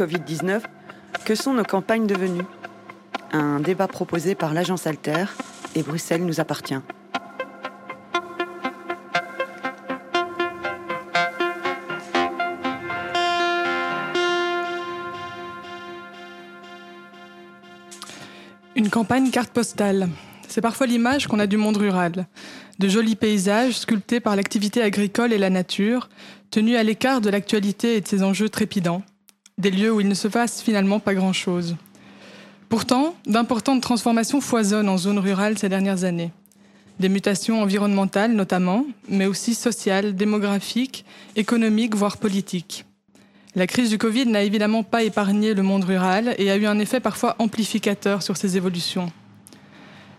Covid-19, que sont nos campagnes devenues? Un débat proposé par l'agence Alter et Bruxelles nous appartient. Une campagne carte postale. C'est parfois l'image qu'on a du monde rural. De jolis paysages sculptés par l'activité agricole et la nature, tenus à l'écart de l'actualité et de ses enjeux trépidants. Des lieux où il ne se passe finalement pas grand-chose. Pourtant, d'importantes transformations foisonnent en zone rurale ces dernières années. Des mutations environnementales notamment, mais aussi sociales, démographiques, économiques, voire politiques. La crise du Covid n'a évidemment pas épargné le monde rural et a eu un effet parfois amplificateur sur ces évolutions.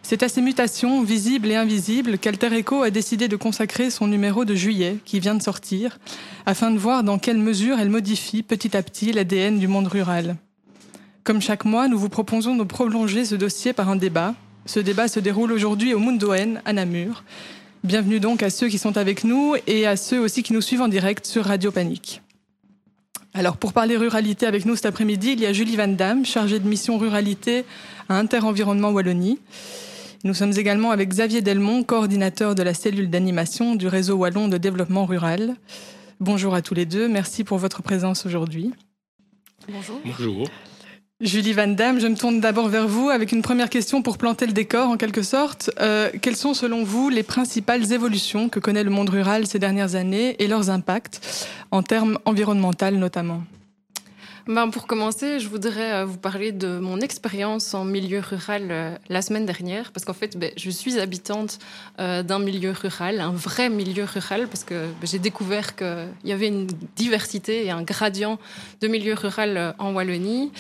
C'est à ces mutations, visibles et invisibles, qu'Alter Eco a décidé de consacrer son numéro de juillet, qui vient de sortir, afin de voir dans quelle mesure elle modifie petit à petit l'ADN du monde rural. Comme chaque mois, nous vous proposons de prolonger ce dossier par un débat. Ce débat se déroule aujourd'hui au Mundoen, à Namur. Bienvenue donc à ceux qui sont avec nous et à ceux aussi qui nous suivent en direct sur Radio Panique. Alors, pour parler ruralité avec nous cet après-midi, il y a Julie Van Damme, chargée de mission ruralité à Interenvironnement Wallonie. Nous sommes également avec Xavier Delmont, coordinateur de la cellule d'animation du réseau wallon de développement rural. Bonjour à tous les deux, merci pour votre présence aujourd'hui. Bonjour. Bonjour. Julie Van Damme, je me tourne d'abord vers vous avec une première question pour planter le décor en quelque sorte. Euh, quelles sont selon vous les principales évolutions que connaît le monde rural ces dernières années et leurs impacts en termes environnementaux notamment? Ben, pour commencer, je voudrais euh, vous parler de mon expérience en milieu rural euh, la semaine dernière, parce qu'en fait, ben, je suis habitante euh, d'un milieu rural, un vrai milieu rural, parce que ben, j'ai découvert qu'il y avait une diversité et un gradient de milieu rural en Wallonie.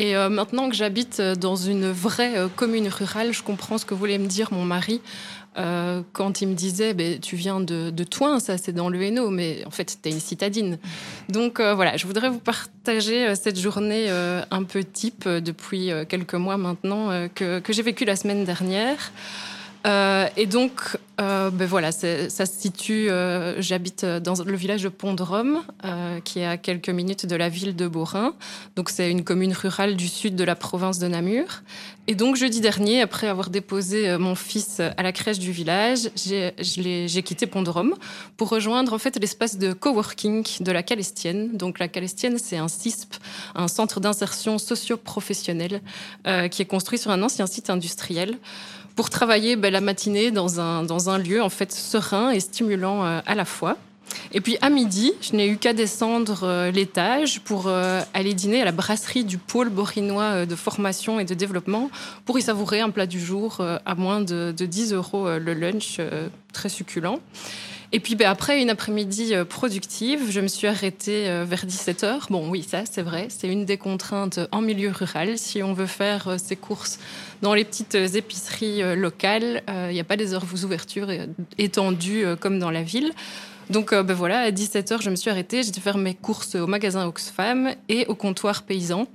Et maintenant que j'habite dans une vraie commune rurale, je comprends ce que voulait me dire mon mari. Euh, quand il me disait ben, Tu viens de, de Toin, ça c'est dans le Hainaut, mais en fait c'était une citadine. Donc euh, voilà, je voudrais vous partager euh, cette journée un peu type depuis quelques mois maintenant que, que j'ai vécu la semaine dernière. Euh, et donc, euh, ben voilà, ça se situe. Euh, j'habite dans le village de Pont-de-Rome, qui est à quelques minutes de la ville de Borin. Donc, c'est une commune rurale du sud de la province de Namur. Et donc, jeudi dernier, après avoir déposé mon fils à la crèche du village, j'ai quitté Pont-de-Rome pour rejoindre en fait l'espace de coworking de la Calestienne. Donc, la Calestienne, c'est un CISP, un centre d'insertion socio-professionnelle, qui est construit sur un ancien site industriel pour travailler ben, la matinée dans un, dans un lieu en fait serein et stimulant euh, à la fois. Et puis à midi, je n'ai eu qu'à descendre euh, l'étage pour euh, aller dîner à la brasserie du pôle borinois de formation et de développement pour y savourer un plat du jour à moins de, de 10 euros le lunch, très succulent. Et puis ben, après une après-midi euh, productive, je me suis arrêtée euh, vers 17h. Bon oui, ça c'est vrai, c'est une des contraintes en milieu rural. Si on veut faire euh, ses courses dans les petites épiceries locales, il n'y a pas des heures d'ouverture étendues comme dans la ville. Donc ben voilà, à 17h, je me suis arrêtée. J'ai dû faire mes courses au magasin Oxfam et au comptoir paysan,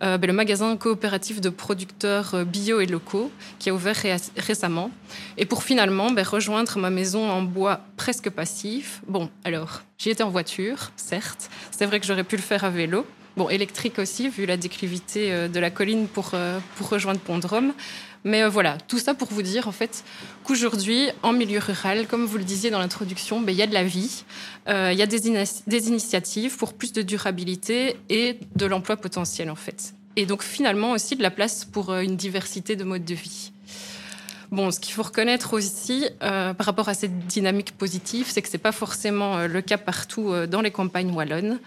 ben, le magasin coopératif de producteurs bio et locaux qui a ouvert récemment. Et pour finalement ben, rejoindre ma maison en bois presque passif. Bon, alors, j'y étais en voiture, certes. C'est vrai que j'aurais pu le faire à vélo. Bon, électrique aussi, vu la déclivité de la colline pour, pour rejoindre Pont-de-Rome. Mais euh, voilà, tout ça pour vous dire en fait qu'aujourd'hui, en milieu rural, comme vous le disiez dans l'introduction, ben, il y a de la vie, euh, il y a des, des, initiatives pour plus de durabilité et de l'emploi potentiel en fait. Et donc finalement aussi de la place pour euh, une diversité de modes de vie. Bon, ce qu'il faut reconnaître aussi par rapport à cette dynamique positive, c'est que ce n'est pas forcément le cas partout dans les campagnes wallonnes.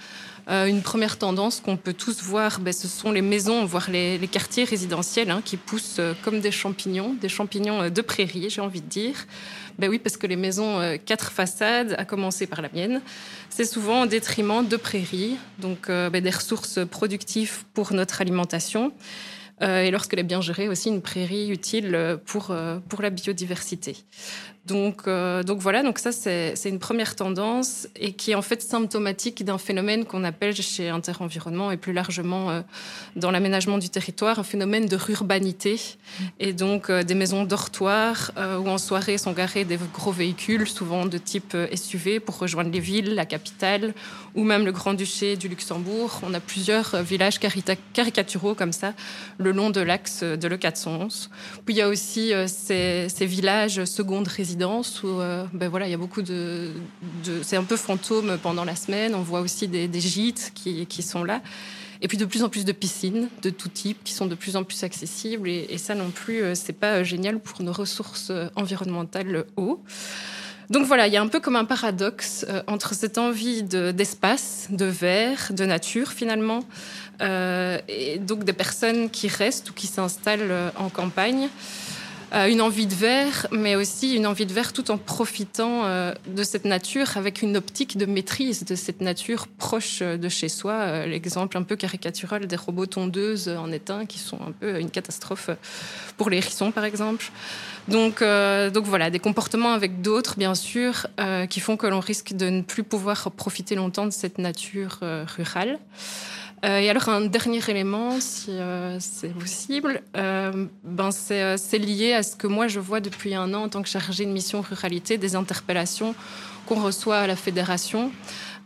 Euh, une première tendance qu'on peut tous voir, ben, ce sont les maisons, voire les, quartiers résidentiels hein, qui poussent euh, comme des champignons, des champignons euh, de prairie, j'ai envie de dire. Ben oui, parce que les maisons quatre façades, à commencer par la mienne, c'est souvent au détriment de prairies, donc ben, des ressources productives pour notre alimentation. Et lorsqu'elle est bien gérée, aussi une prairie utile pour, pour la biodiversité. Donc, euh, donc voilà, donc ça c'est une première tendance et qui est en fait symptomatique d'un phénomène qu'on appelle chez Interenvironnement et plus largement euh, dans l'aménagement du territoire un phénomène de rurbanité mmh. et donc euh, des maisons dortoirs où en soirée sont garés des gros véhicules, souvent de type SUV pour rejoindre les villes, la capitale ou même le Grand-Duché du Luxembourg. On a plusieurs villages caricaturaux comme ça le long de l'axe de l'E411. Puis il y a aussi ces, ces villages seconde résidence où euh, ben voilà, il y a beaucoup de, c'est un peu fantôme pendant la semaine. On voit aussi des, gîtes qui, qui, sont là. Et puis de plus en plus de piscines de tout type qui sont de plus en plus accessibles. Et, ça non plus, euh, c'est pas génial pour nos ressources euh, environnementales eau. Donc voilà, il y a un peu comme un paradoxe entre cette envie d'espace, de, verre, de nature finalement, et donc des personnes qui restent ou qui s'installent en campagne. Euh, une envie de verre, mais aussi une envie de verre tout en profitant euh, de cette nature avec une optique de maîtrise de cette nature proche de chez soi. Euh, l'exemple un peu caricatural des robots tondeuses en un qui sont un peu une catastrophe pour les hérissons, par exemple. Donc voilà, des comportements avec d'autres, bien sûr, qui font que l'on risque de ne plus pouvoir profiter longtemps de cette nature rurale. Euh, et alors un dernier élément, si euh, c'est possible, euh, ben c'est lié à ce que moi je vois depuis un an en tant que chargée de mission ruralité, des interpellations qu'on reçoit à la fédération.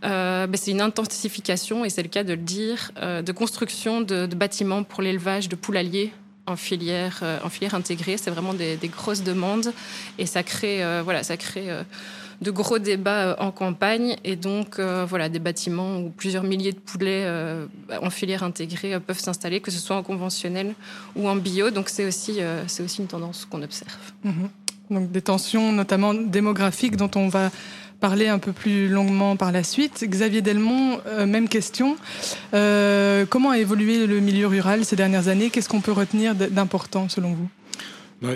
Ben c'est une intensification, et c'est le cas de le dire, de construction de, bâtiments pour l'élevage de poulaliers en filière, en filière intégrée. C'est vraiment des, des, grosses demandes, et ça crée, voilà, ça crée de gros débats euh, en campagne et donc euh, voilà des bâtiments où plusieurs milliers de poulets euh, en filière intégrée peuvent s'installer, que ce soit en conventionnel ou en bio. Donc c'est aussi aussi une tendance qu'on observe. Mhm. Donc des tensions notamment démographiques dont on va parler un peu plus longuement par la suite. Xavier Delmont, même question. comment a évolué le milieu rural ces dernières années? Qu'est-ce qu'on peut retenir d'important selon vous?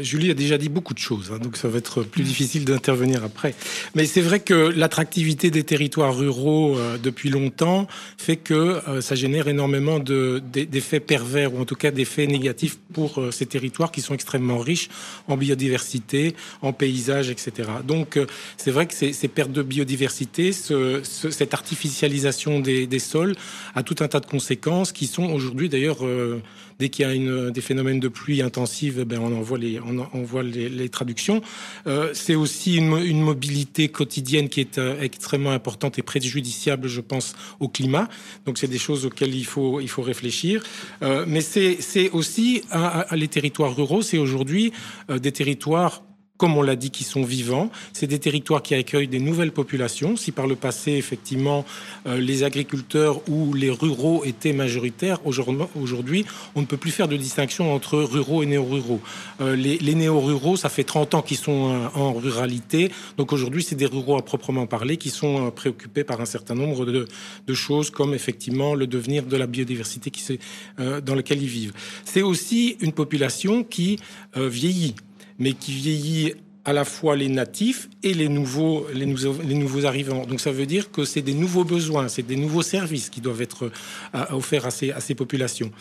Julie a déjà dit beaucoup de choses, hein, donc ça va être plus difficile d'intervenir après. Mais c'est vrai que l'attractivité des territoires ruraux euh, depuis longtemps fait que euh, ça génère énormément d'effets pervers, ou en tout cas d'effets négatifs pour euh, ces territoires qui sont extrêmement riches en biodiversité, en paysages, etc. Donc c'est vrai que ces, pertes de biodiversité, ce, cette artificialisation des, sols a tout un tas de conséquences qui sont aujourd'hui d'ailleurs dès qu'il y a des phénomènes de pluie intensive, ben on en voit les, on, voit les, traductions. Euh, c'est aussi une, mobilité quotidienne qui est euh, extrêmement importante et préjudiciable, je pense, au climat. Donc c'est des choses auxquelles il faut, il faut réfléchir. Euh, mais c'est aussi les territoires ruraux, c'est aujourd'hui des territoires comme on l'a dit, qui sont vivants. C'est des territoires qui accueillent des nouvelles populations. Si par le passé, effectivement, euh, les agriculteurs ou les ruraux étaient majoritaires, aujourd'hui, on ne peut plus faire de distinction entre ruraux et néo-ruraux. Euh, les, néo-ruraux, ça fait 30 ans qu'ils sont euh, en ruralité. Donc aujourd'hui, c'est des ruraux à proprement parler qui sont préoccupés par un certain nombre de, choses, comme effectivement le devenir de la biodiversité qui, dans laquelle ils vivent. C'est aussi une population qui vieillit mais qui vieillit à la fois les natifs et les nouveaux, les nouveaux, arrivants. Donc ça veut dire que c'est des nouveaux besoins, c'est des nouveaux services qui doivent être euh, offerts à ces, à ces populations.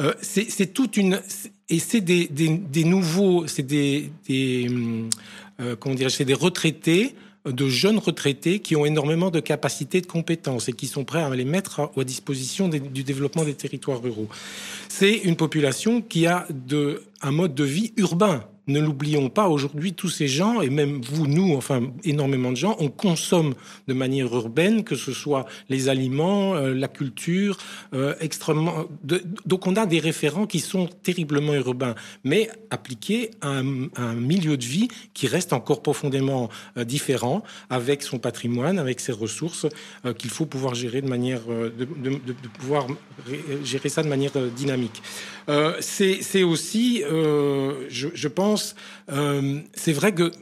Euh, c'est toute une... Et c'est des, des, nouveaux... C'est des... euh, comment dire C'est des retraités de jeunes retraités qui ont énormément de capacités, de compétences et qui sont prêts à les mettre à, disposition du développement des territoires ruraux. C'est une population qui a de, un mode de vie urbain ne l'oublions pas, aujourd'hui, tous ces gens, et même vous, nous, enfin, énormément de gens, on consomme de manière urbaine, que ce soit les aliments, euh, la culture, euh, extrêmement. donc, on a des référents qui sont terriblement urbains, mais appliqués à un, milieu de vie qui reste encore profondément euh, différent, avec son patrimoine, avec ses ressources, qu'il faut pouvoir gérer de manière. De, pouvoir gérer ça de manière dynamique. C'est aussi, je pense, euh, c'est vrai que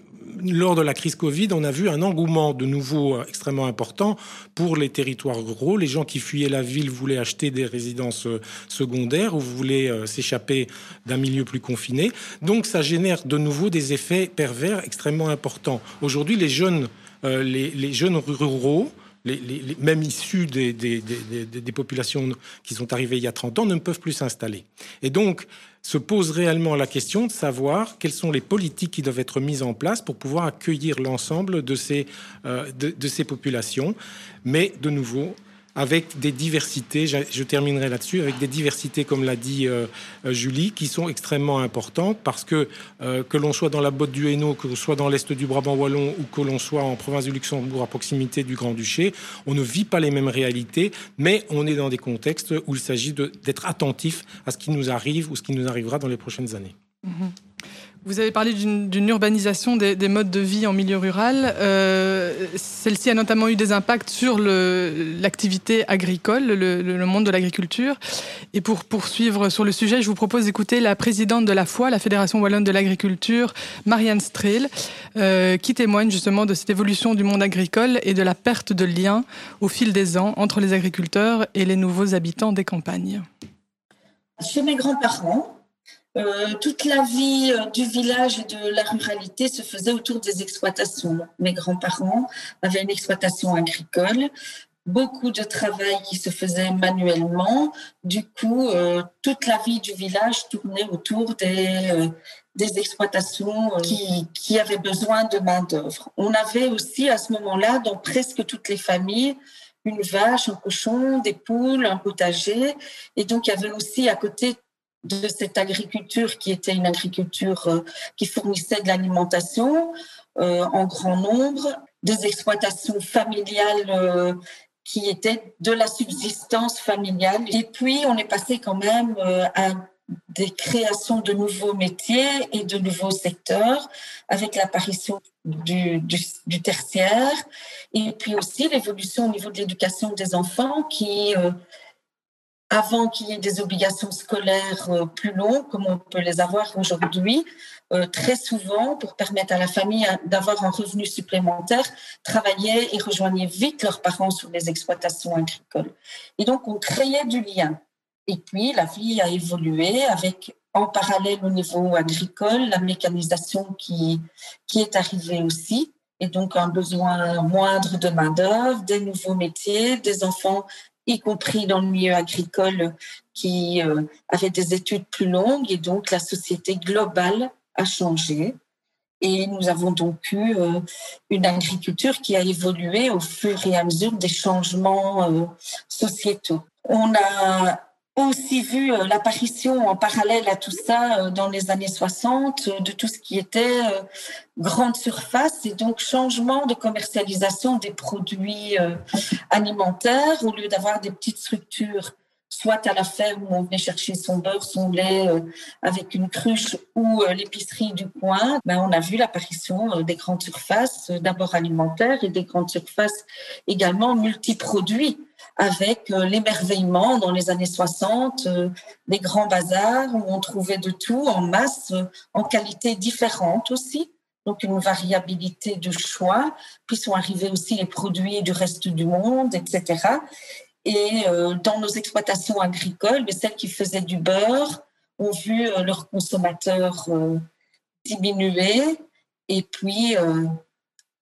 lors de la crise Covid, on a vu un engouement de nouveau euh, extrêmement important pour les territoires ruraux. Les gens qui fuyaient la ville voulaient acheter des résidences euh, secondaires ou voulaient s'échapper d'un milieu plus confiné. Donc ça génère de nouveau des effets pervers extrêmement importants. Aujourd'hui, les jeunes, les, jeunes ruraux les, même issus des, des, populations qui sont arrivées il y a 30 ans, ne peuvent plus s'installer. Et donc, se pose réellement la question de savoir quelles sont les politiques qui doivent être mises en place pour pouvoir accueillir l'ensemble de ces, euh, de ces populations. Mais de nouveau, avec des diversités, je, terminerai là-dessus, avec des diversités, comme l'a dit euh, euh, Julie, qui sont extrêmement importantes parce que euh, que l'on soit dans la botte du Hainaut, que l'on soit dans l'est du Brabant wallon ou que l'on soit en province du Luxembourg à proximité du Grand-Duché, on ne vit pas les mêmes réalités, mais on est dans des contextes où il s'agit d'être attentif à ce qui nous arrive ou ce qui nous arrivera dans les prochaines années. Mm-hmm. Vous avez parlé d'une urbanisation des, modes de vie en milieu rural. Euh, celle-ci a notamment eu des impacts sur l'activité agricole, le, monde de l'agriculture. Et pour poursuivre sur le sujet, je vous propose d'écouter la présidente de la FOI, la Fédération Wallonne de l'Agriculture, Marianne Strel, euh, qui témoigne justement de cette évolution du monde agricole et de la perte de lien au fil des ans entre les agriculteurs et les nouveaux habitants des campagnes. Chez mes grands-parents, euh, toute la vie euh, du village et de la ruralité se faisait autour des exploitations. Mes grands-parents avaient une exploitation agricole, beaucoup de travail qui se faisait manuellement. Du coup, euh, toute la vie du village tournait autour des, exploitations qui, qui avaient besoin de main-d'œuvre. On avait aussi à ce moment-là, dans presque toutes les familles, une vache, un cochon, des poules, un potager. Et donc, il y avait aussi à côté de cette agriculture qui était une agriculture euh, qui fournissait de l'alimentation euh, en grand nombre, des exploitations familiales euh, qui étaient de la subsistance familiale. Et puis, on est passé quand même à des créations de nouveaux métiers et de nouveaux secteurs avec l'apparition du, du, tertiaire et puis aussi l'évolution au niveau de l'éducation des enfants qui avant qu'il y ait des obligations scolaires euh, plus longues, comme on peut les avoir aujourd'hui, euh, très souvent, pour permettre à la famille d'avoir un revenu supplémentaire, travaillaient et rejoignaient vite leurs parents sur les exploitations agricoles. Et donc, on créait du lien. Et puis, la vie a évolué avec, en parallèle au niveau agricole, la mécanisation qui, qui est arrivée aussi et donc un besoin moindre de main-d'œuvre, des nouveaux métiers, des enfants y compris dans le milieu agricole qui euh, avait des études plus longues et donc la société globale a changé. Et nous avons donc eu euh, une agriculture qui a évolué au fur et à mesure des changements euh, sociétaux. On a aussi vu euh, l'apparition en parallèle à tout ça euh, dans les années 60 euh, de tout ce qui était grande surface et donc changement de commercialisation des produits alimentaires. Au lieu d'avoir des petites structures soit à la ferme où on venait chercher son beurre, son lait avec une cruche ou l'épicerie du coin, ben on a vu l'apparition des grandes surfaces, d'abord alimentaires et des grandes surfaces également multiproduits avec euh, l'émerveillement dans les années 60 euh, des grands bazars où on trouvait de tout en masse, euh, en qualité différente aussi. Donc une variabilité de choix. Puis sont arrivés aussi les produits du reste du monde, etc. Et dans nos exploitations agricoles, mais celles qui faisaient du beurre ont vu leurs consommateurs diminuer. Et puis,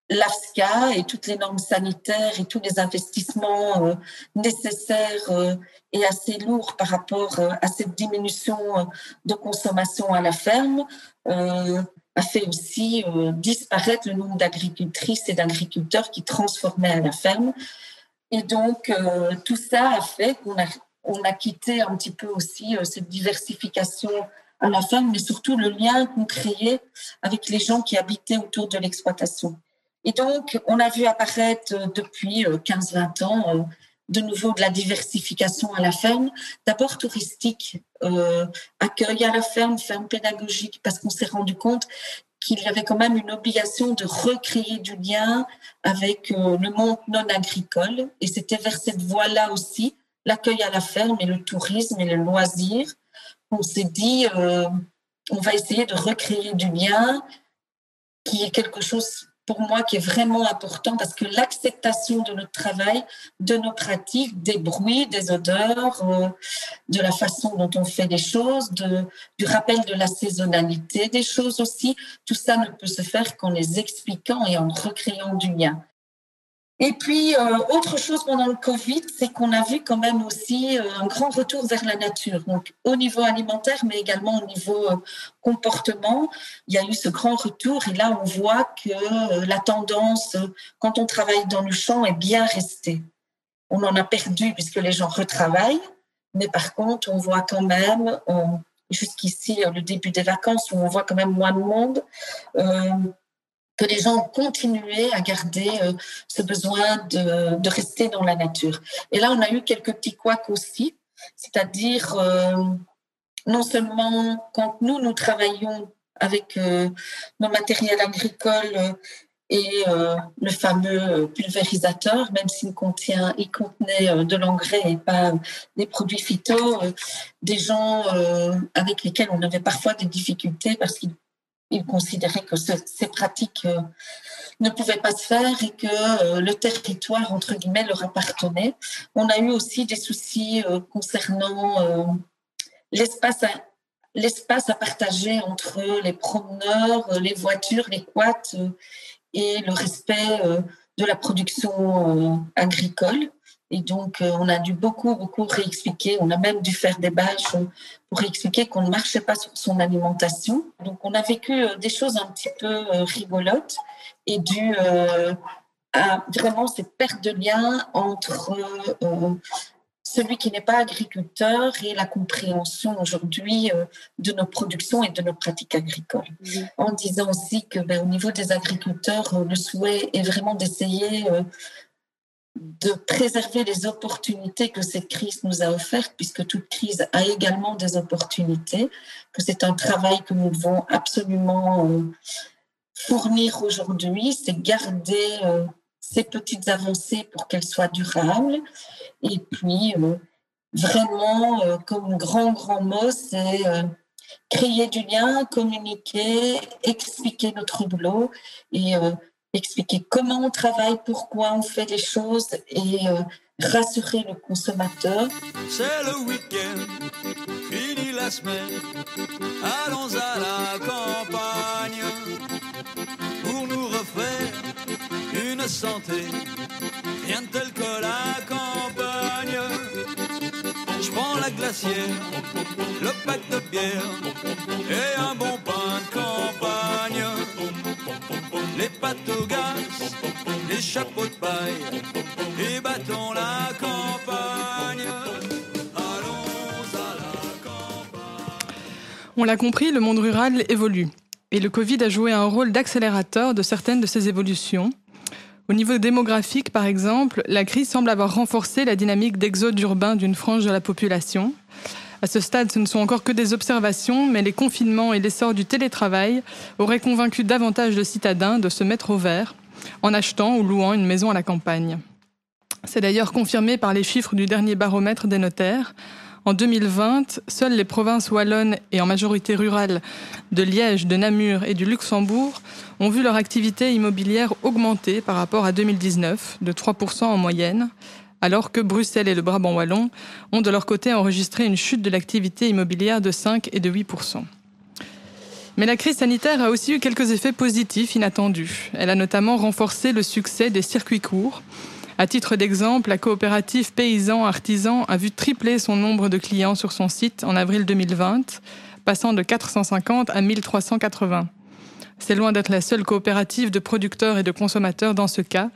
l'AFSCA et toutes les normes sanitaires et tous les investissements euh, nécessaires euh, et assez lourds par rapport euh, à cette diminution de consommation à la ferme a fait aussi disparaître le nombre d'agricultrices et d'agriculteurs qui transformaient à la ferme. Et donc, tout ça a fait qu'on a, a quitté un petit peu aussi cette diversification à la ferme, mais surtout le lien qu'on créait avec les gens qui habitaient autour de l'exploitation. Et donc, on a vu apparaître euh, depuis 15-20 euh, ans euh, de nouveau de la diversification à la ferme, d'abord touristique, accueil à la ferme, ferme pédagogique, parce qu'on s'est rendu compte qu'il y avait quand même une obligation de recréer du lien avec le monde non agricole. Et c'était vers cette voie-là aussi, l'accueil à la ferme et le tourisme et le loisir, qu'on s'est dit, on va essayer de recréer du lien, qui est quelque chose pour moi qui est vraiment important parce que l'acceptation de notre travail, de nos pratiques, des bruits, des odeurs, euh, de la façon dont on fait les choses, de, du rappel de la saisonnalité des choses aussi, tout ça ne peut se faire qu'en les expliquant et en recréant du lien. Et puis, euh, autre chose pendant le Covid, c'est qu'on a vu quand même aussi euh, un grand retour vers la nature. Donc, au niveau alimentaire, mais également au niveau euh, comportement, il y a eu ce grand retour. Et là, on voit que la tendance, quand on travaille dans le champ, est bien restée. On en a perdu puisque les gens retravaillent. Mais par contre, on voit quand même, jusqu'ici, le début des vacances, où on voit quand même moins de monde que les gens ont continué à garder euh, ce besoin de, de, rester dans la nature. Et là, on a eu quelques petits couacs aussi, c'est-à-dire euh, non seulement quand nous, nous travaillons avec euh, nos matériels agricoles et le fameux pulvérisateur, même s'il contient, il contenait de l'engrais et pas des produits phyto, des gens avec lesquels on avait parfois des difficultés parce qu'ils il considérait que ces pratiques euh, ne pouvaient pas se faire et que euh, le territoire, entre guillemets, leur appartenait. On a eu aussi des soucis euh, concernant l'espace à, l'espace à partager entre les promeneurs, les voitures, les quads et le respect de la production agricole. Et donc, euh, on a dû beaucoup, beaucoup réexpliquer. On a même dû faire des bâches pour réexpliquer qu'on ne marchait pas sur son alimentation. Donc, on a vécu euh, des choses un petit peu euh, rigolotes et dû à vraiment cette perte de lien entre celui qui n'est pas agriculteur et la compréhension aujourd'hui de nos productions et de nos pratiques agricoles. En disant aussi que ben, au niveau des agriculteurs, le souhait est vraiment d'essayer de préserver les opportunités que cette crise nous a offertes, puisque toute crise a également des opportunités, que c'est un travail que nous devons absolument euh, fournir aujourd'hui, c'est garder euh, ces petites avancées pour qu'elles soient durables. Et puis, euh, vraiment, comme grand, grand mot, c'est créer du lien, communiquer, expliquer notre boulot et expliquer comment on travaille, pourquoi on fait les choses et euh, rassurer le consommateur. C'est le week-end, fini la semaine, allons à la campagne pour nous refaire une santé, rien de tel que la On l'a compris, le monde rural évolue. Et le Covid a joué un rôle d'accélérateur de certaines de ces évolutions. Au niveau démographique, par exemple, la crise semble avoir renforcé la dynamique d'exode urbain d'une frange de la population. À ce stade, ce ne sont encore que des observations, mais les confinements et l'essor du télétravail auraient convaincu davantage de citadins de se mettre au vert en achetant ou louant une maison à la campagne. C'est d'ailleurs confirmé par les chiffres du dernier baromètre des notaires. En 2020, seules les provinces wallonnes et en majorité rurales de Liège, de Namur et du Luxembourg ont vu leur activité immobilière augmenter par rapport à 2019 de 3% en moyenne, alors que Bruxelles et le Brabant wallon ont de leur côté enregistré une chute de l'activité immobilière de 5 et de 8% mais la crise sanitaire a aussi eu quelques effets positifs inattendus. Elle a notamment renforcé le succès des circuits courts. À titre d'exemple, la coopérative Paysan Artisan a vu tripler son nombre de clients sur son site en avril 2020, passant de 450 à 1380. C'est loin d'être la seule coopérative de producteurs et de consommateurs dans ce cas,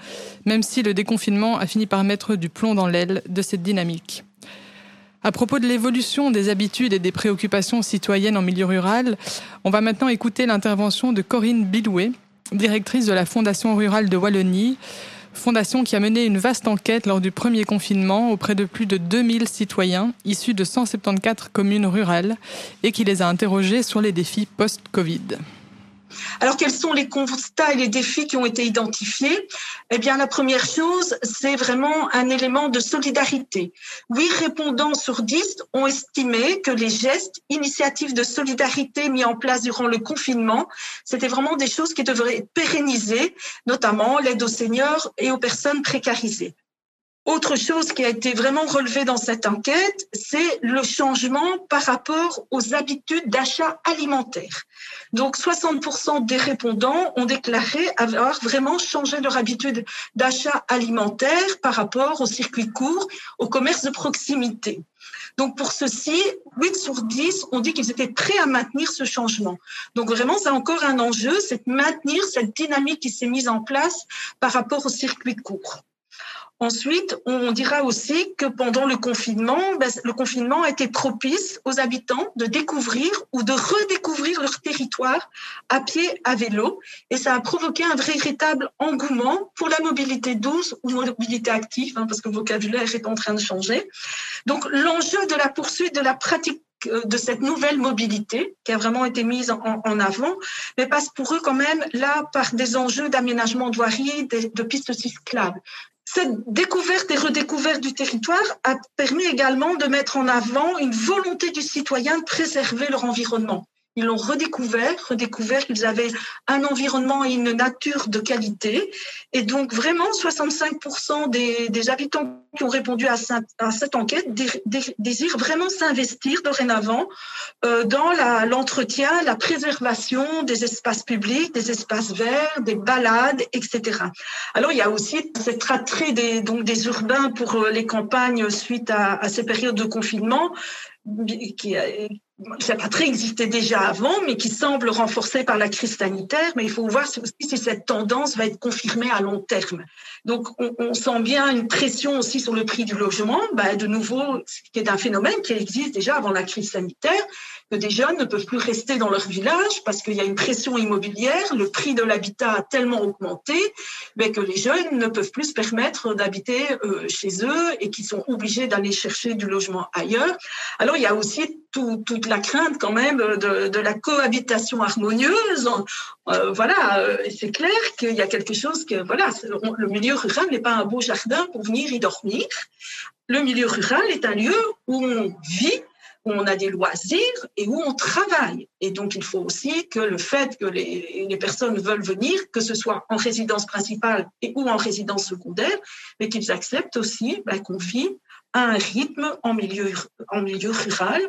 même si le déconfinement a fini par mettre du plomb dans l'aile de cette dynamique. À propos de l'évolution des habitudes et des préoccupations citoyennes en milieu rural, on va maintenant écouter l'intervention de Corinne Bidoué, directrice de la Fondation rurale de Wallonie, fondation qui a mené une vaste enquête lors du premier confinement auprès de plus de 2000 citoyens issus de 174 communes rurales et qui les a interrogés sur les défis post-Covid. Alors, quels sont les constats et les défis qui ont été identifiés? Eh bien, la première chose, c'est vraiment un élément de solidarité. Huit répondants sur dix ont estimé que les gestes, initiatives de solidarité mis en place durant le confinement, c'était vraiment des choses qui devraient être pérennisées, notamment l'aide aux seniors et aux personnes précarisées. Autre chose qui a été vraiment relevée dans cette enquête, c'est le changement par rapport aux habitudes d'achat alimentaire. Donc 60% des répondants ont déclaré avoir vraiment changé leur habitude d'achat alimentaire par rapport au circuit court, au commerce de proximité. Donc pour ceci, 8 sur 10 ont dit qu'ils étaient prêts à maintenir ce changement. Donc vraiment, c'est encore un enjeu, c'est de maintenir cette dynamique qui s'est mise en place par rapport au circuit court. Ensuite, on dira aussi que pendant le confinement, ben, le confinement a été propice aux habitants de découvrir ou de redécouvrir leur territoire à pied, à vélo, et ça a provoqué un véritable engouement pour la mobilité douce ou mobilité active, hein, parce que le vocabulaire est en train de changer. Donc, l'enjeu de la poursuite de la pratique euh, de cette nouvelle mobilité qui a vraiment été mise en, avant, passe pour eux quand même là par des enjeux d'aménagement de de, de pistes cyclables. Cette découverte et redécouverte du territoire a permis également de mettre en avant une volonté du citoyen de préserver leur environnement. Ils l'ont redécouvert, redécouvert qu'ils avaient un environnement et une nature de qualité. Et donc, vraiment, 65% des, habitants qui ont répondu à, cette enquête désirent vraiment s'investir dorénavant euh, dans l'entretien, la, préservation des espaces publics, des espaces verts, des balades, etc. Alors, il y a aussi cet attrait des, donc, des urbains pour euh, les campagnes suite à, à ces périodes de confinement qui, cette attrait existait déjà avant, mais qui semble renforcé par la crise sanitaire. Mais il faut voir aussi si cette tendance va être confirmée à long terme. Donc, on, sent bien une pression aussi sur le prix du logement. Bah, de nouveau, qui est un phénomène qui existe déjà avant la crise sanitaire, que des jeunes ne peuvent plus rester dans leur village parce qu'il y a une pression immobilière. Le prix de l'habitat a tellement augmenté mais que les jeunes ne peuvent plus se permettre d'habiter euh, chez eux et qu'ils sont obligés d'aller chercher du logement ailleurs. Alors, il y a aussi toute la crainte quand même de, la cohabitation harmonieuse. Euh, voilà, euh, c'est clair qu'il y a quelque chose que, voilà, le milieu rural n'est pas un beau jardin pour venir y dormir. Le milieu rural est un lieu où on vit, où on a des loisirs et où on travaille. Et donc, il faut aussi que le fait que les, personnes veulent venir, que ce soit en résidence principale et ou en résidence secondaire, mais qu'ils acceptent aussi ben, qu'on vit un rythme en milieu, en milieu rural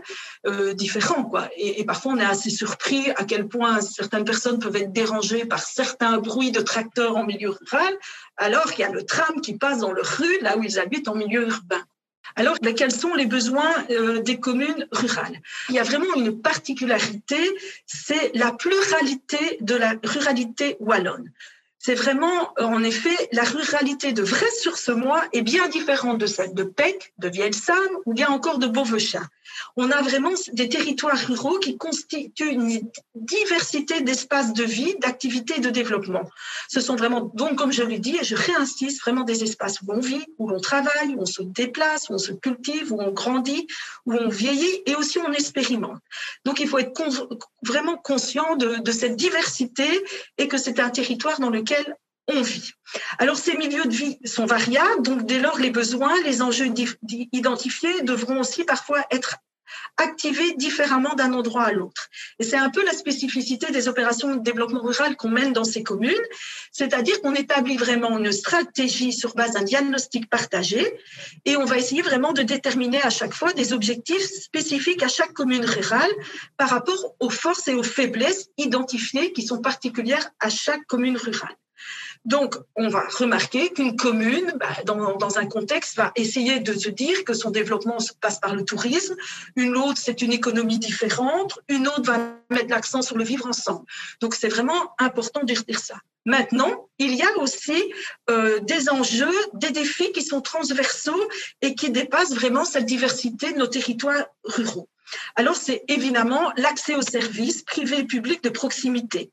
euh, différent. Quoi. Et, parfois, on est assez surpris à quel point certaines personnes peuvent être dérangées par certains bruits de tracteurs en milieu rural, alors qu'il y a le tram qui passe dans leur rue, là où ils habitent en milieu urbain. Alors, ben, quels sont les besoins euh, des communes rurales? Il y a vraiment une particularité, c'est la pluralité de la ruralité wallonne c'est vraiment, euh, en effet, la ruralité de Vrai-sur-Semois est bien différente de celle de Pec, de Vielsam ou bien encore de Beauvechin. On a vraiment des territoires ruraux qui constituent une diversité d'espaces de vie, d'activités et de développement. Ce sont vraiment, donc, comme je l'ai dit, et je réinsiste, vraiment des espaces où on vit, où l'on travaille, où on se déplace, où on se cultive, où on grandit, où on vieillit et aussi on expérimente. Donc, il faut être vraiment conscient de cette diversité et que c'est un territoire dans lequel on vit. Alors ces milieux de vie sont variables, donc dès lors les besoins, les enjeux identifiés devront aussi parfois être activés différemment d'un endroit à l'autre. Et c'est un peu la spécificité des opérations de développement rural qu'on mène dans ces communes, c'est-à-dire qu'on établit vraiment une stratégie sur base d'un diagnostic partagé et on va essayer vraiment de déterminer à chaque fois des objectifs spécifiques à chaque commune rurale par rapport aux forces et aux faiblesses identifiées qui sont particulières à chaque commune rurale. Donc, on va remarquer qu'une commune, bah, dans, un contexte, va essayer de se dire que son développement se passe par le tourisme. Une autre, c'est une économie différente. Une autre va mettre l'accent sur le vivre ensemble. Donc, c'est vraiment important de dire ça. Maintenant, il y a aussi euh, des enjeux, des défis qui sont transversaux et qui dépassent vraiment cette diversité de nos territoires ruraux. Alors, c'est évidemment l'accès aux services privés et publics de proximité.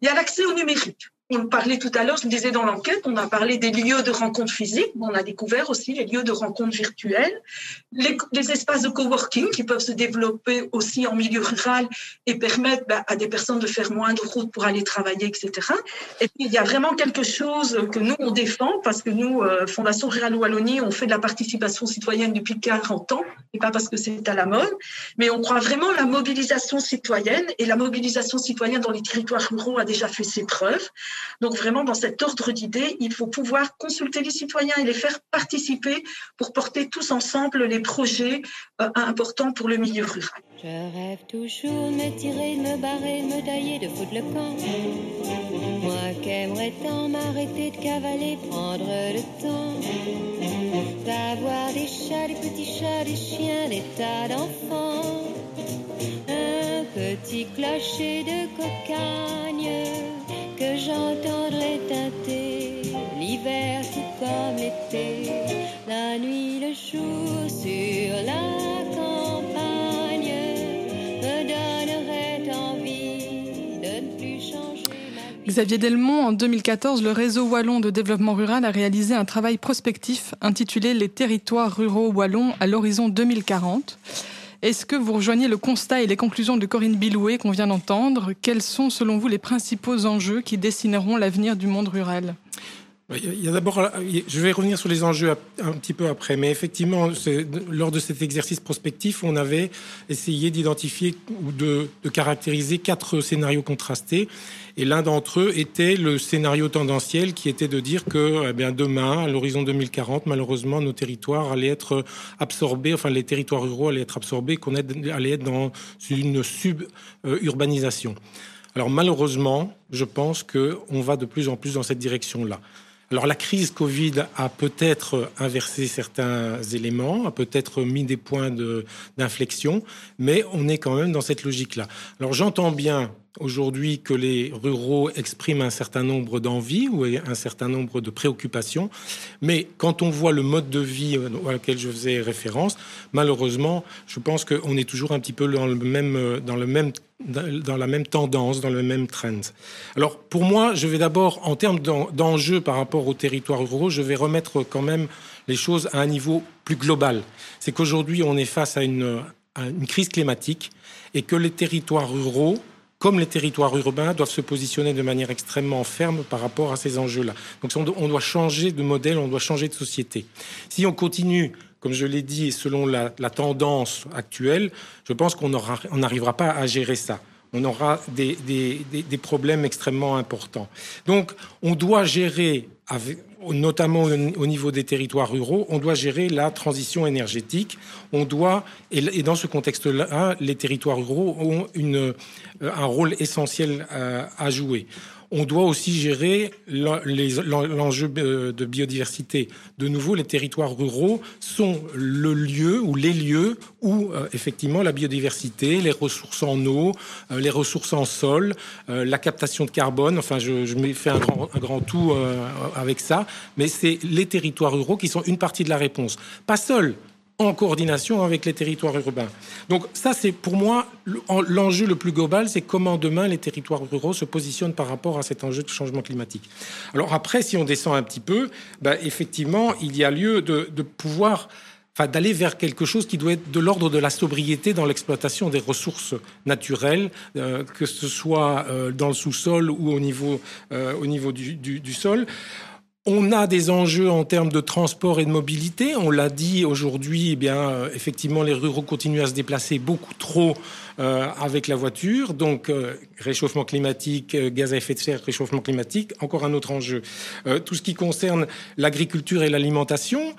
Il y a l'accès au numérique on parlait tout à l'heure, je disais dans l'enquête, on a parlé des lieux de rencontres physiques, on a découvert aussi les lieux de rencontres virtuelles, les, espaces de coworking qui peuvent se développer aussi en milieu rural et permettre bah, à des personnes de faire moins de route pour aller travailler, etc. Et puis, il y a vraiment quelque chose que nous, on défend, parce que nous, euh, Fondation Rurale Wallonie, on fait de la participation citoyenne depuis 40 ans, et pas parce que c'est à la mode, mais on croit vraiment la mobilisation citoyenne, et la mobilisation citoyenne dans les territoires ruraux a déjà fait ses preuves. Donc vraiment, dans cet ordre d'idées, il faut pouvoir consulter les citoyens et les faire participer pour porter tous ensemble les projets euh, importants pour le milieu rural. Je rêve toujours de me tirer, de me barrer, de me tailler, de foutre le camp. Moi qui aimerais tant m'arrêter de cavaler, prendre le temps. D'avoir des chats, des petits chats, des chiens, des tas d'enfants. Un petit clocher de cocagne que j'entendrai teinter l'hiver tout comme l'été, la nuit, le jour sur la campagne me donnerait envie de ne plus changer ma vie. Xavier Delmont, en 2014, le réseau wallon de développement rural a réalisé un travail prospectif intitulé Les territoires ruraux wallons à l'horizon 2040. Est-ce que vous rejoignez le constat et les conclusions de Corinne Bilouet qu'on vient d'entendre? Quels sont, selon vous, les principaux enjeux qui dessineront l'avenir du monde rural? Il y a d'abord, je vais revenir sur les enjeux un petit peu après, mais effectivement, lors de cet exercice prospectif, on avait essayé d'identifier ou de, de, caractériser quatre scénarios contrastés, et l'un d'entre eux était le scénario tendanciel, qui était de dire que, eh bien, demain, à l'horizon 2040, malheureusement, nos territoires allaient être absorbés, enfin, les territoires ruraux allaient être absorbés, qu'on allait être dans une suburbanisation. Alors malheureusement, je pense qu'on va de plus en plus dans cette direction-là. Alors la crise Covid a peut-être inversé certains éléments, a peut-être mis des points d'inflexion, mais on est quand même dans cette logique-là. Alors j'entends bien aujourd'hui que les ruraux expriment un certain nombre d'envies ou un certain nombre de préoccupations, mais quand on voit le mode de vie auquel je faisais référence, malheureusement, je pense qu'on est toujours un petit peu dans le même, dans le même dans la même tendance, dans le même trend. Alors pour moi, je vais d'abord, en termes d'enjeux par rapport aux territoires ruraux, je vais remettre quand même les choses à un niveau plus global. C'est qu'aujourd'hui, on est face à une crise climatique et que les territoires ruraux comme les territoires urbains, doivent se positionner de manière extrêmement ferme par rapport à ces enjeux-là. Donc on doit changer de modèle, on doit changer de société. Si on continue comme je l'ai dit, selon la, la, tendance actuelle, je pense qu'on n'arrivera pas à gérer ça. On aura des, des, des, problèmes extrêmement importants. Donc, on doit gérer, notamment au niveau des territoires ruraux, on doit gérer la transition énergétique. On doit, et, dans ce contexte-là, les territoires ruraux ont une, un rôle essentiel à, à jouer on doit aussi gérer l'enjeu de biodiversité. De nouveau, les territoires ruraux sont le lieu ou les lieux où euh, effectivement la biodiversité, les ressources en eau, euh, les ressources en sol, euh, la captation de carbone, enfin je, je fais un grand, un grand tout avec ça, mais c'est les territoires ruraux qui sont une partie de la réponse. Pas seuls, en coordination avec les territoires urbains. Donc ça, c'est pour moi l'enjeu le plus global, c'est comment demain les territoires ruraux se positionnent par rapport à cet enjeu de changement climatique. Alors après, si on descend un petit peu, ben, effectivement, il y a lieu de, pouvoir enfin, d'aller vers quelque chose qui doit être de l'ordre de la sobriété dans l'exploitation des ressources naturelles, euh, que ce soit euh, dans le sous-sol ou au niveau, euh, au niveau du sol. On a des enjeux en termes de transport et de mobilité. On l'a dit aujourd'hui, eh bien, euh, effectivement, les ruraux continuent à se déplacer beaucoup trop euh, avec la voiture. Donc, euh, réchauffement climatique, euh, gaz à effet de serre, réchauffement climatique, encore un autre enjeu. Tout ce qui concerne l'agriculture et l'alimentation,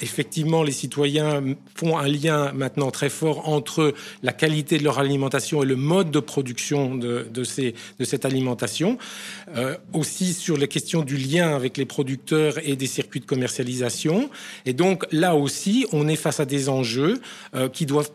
effectivement, les citoyens font un lien maintenant très fort entre la qualité de leur alimentation et le mode de production de, de cette alimentation. aussi sur les questions du lien avec les producteurs et des circuits de commercialisation. Et donc, là aussi, on est face à des enjeux qui doivent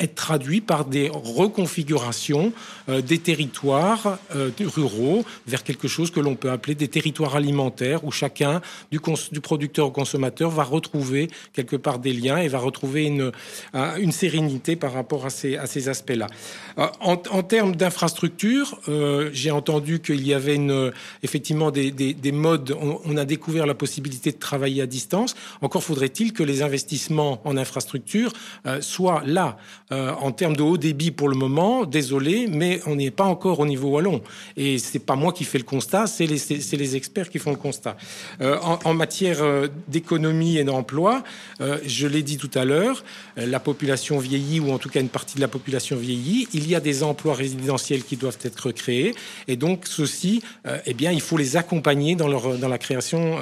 être traduit par des reconfigurations euh, des territoires euh, ruraux vers quelque chose que l'on peut appeler des territoires alimentaires où chacun, du, du, producteur au consommateur, va retrouver quelque part des liens et va retrouver une, euh, une sérénité par rapport à ces, à ces aspects-là. En, termes d'infrastructure, euh, j'ai entendu qu'il y avait une, effectivement des, des, des modes, on, on, a découvert la possibilité de travailler à distance. Encore faudrait-il que les investissements en infrastructure soient là euh, en termes de haut débit pour le moment, désolé, mais on n'est pas encore au niveau wallon. Et c'est pas moi qui fais le constat, c'est les, experts qui font le constat. Euh, en, matière euh, d'économie et d'emploi, je l'ai dit tout à l'heure, la population vieillit, ou en tout cas une partie de la population vieillit. Il y a des emplois résidentiels qui doivent être créés, et donc ceux-ci, eh bien, il faut les accompagner dans leur la création,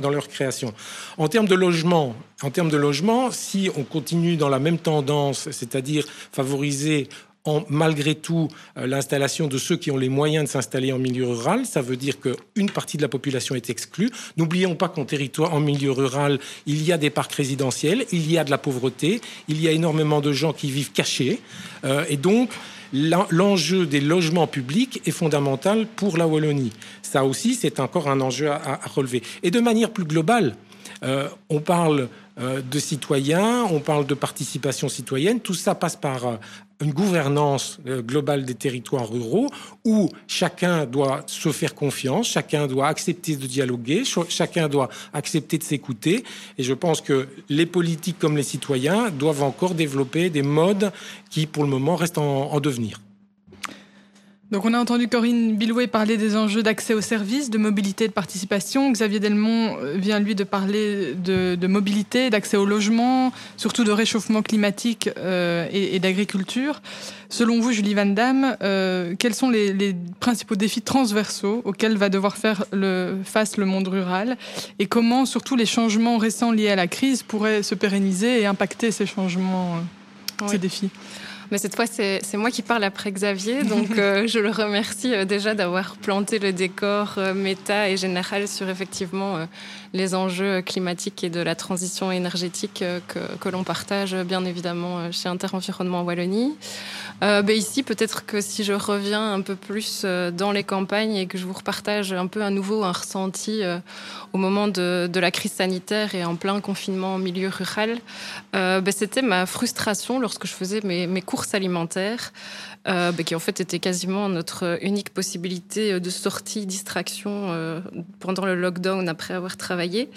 dans leur création. En termes de logement, en termes de logement, si on continue dans la même tendance, c'est-à-dire favoriser en, malgré tout euh, l'installation de ceux qui ont les moyens de s'installer en milieu rural. Ça veut dire qu'une partie de la population est exclue. N'oublions pas qu'en territoire, en milieu rural, il y a des parcs résidentiels, il y a de la pauvreté, il y a énormément de gens qui vivent cachés. Euh, et donc, l'enjeu des logements publics est fondamental pour la Wallonie. Ça aussi, c'est encore un enjeu à, relever. Et de manière plus globale, euh, on parle de citoyens, on parle de participation citoyenne. Tout ça passe par euh, une gouvernance euh, globale des territoires ruraux où chacun doit se faire confiance, chacun doit accepter de dialoguer, chacun doit accepter de s'écouter. Et je pense que les politiques comme les citoyens doivent encore développer des modes qui, pour le moment, restent en, en devenir. Donc on a entendu Corinne Bilouet parler des enjeux d'accès aux services, de mobilité et de participation. Xavier Delmont euh, vient lui de parler de, de mobilité, d'accès au logement, surtout de réchauffement climatique euh, et, et d'agriculture. Selon vous, Julie Van Damme, euh, quels sont les, les, principaux défis transversaux auxquels va devoir faire le, face le monde rural et comment surtout les changements récents liés à la crise pourraient se pérenniser et impacter ces changements, oui. ces défis? Mais cette fois, c'est moi qui parle après Xavier. Donc, euh, je le remercie euh, déjà d'avoir planté le décor euh, méta et général sur effectivement les enjeux climatiques et de la transition énergétique que, que l'on partage bien évidemment chez Interenvironnement Wallonie. Euh, ben ici, peut-être que si je reviens un peu plus euh, dans les campagnes et que je vous repartage un peu à nouveau un ressenti euh, au moment de, la crise sanitaire et en plein confinement en milieu rural, ben c'était ma frustration lorsque je faisais mes, courses alimentaires. Bah, qui en fait était quasiment notre unique possibilité de sortie, distraction pendant le lockdown après avoir travaillé.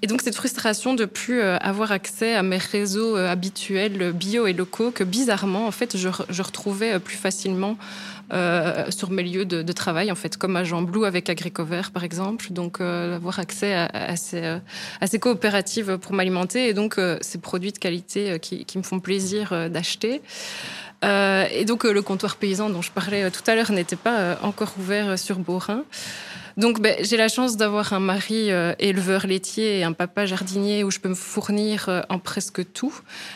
Et donc cette frustration de plus avoir accès à mes réseaux habituels bio et locaux que bizarrement en fait je, je retrouvais euh, plus facilement euh, sur mes lieux de, travail en fait comme à Jean Blou avec Agricover par exemple. Donc euh, avoir accès à, ces, coopératives pour m'alimenter. Et donc ces produits de qualité qui, qui me font plaisir d'acheter. Et donc le comptoir paysan dont je parlais tout à l'heure n'était pas encore ouvert sur Beaurain. Donc ben, j'ai la chance d'avoir un mari euh, éleveur laitier et un papa jardinier où je peux me fournir euh, en presque tout.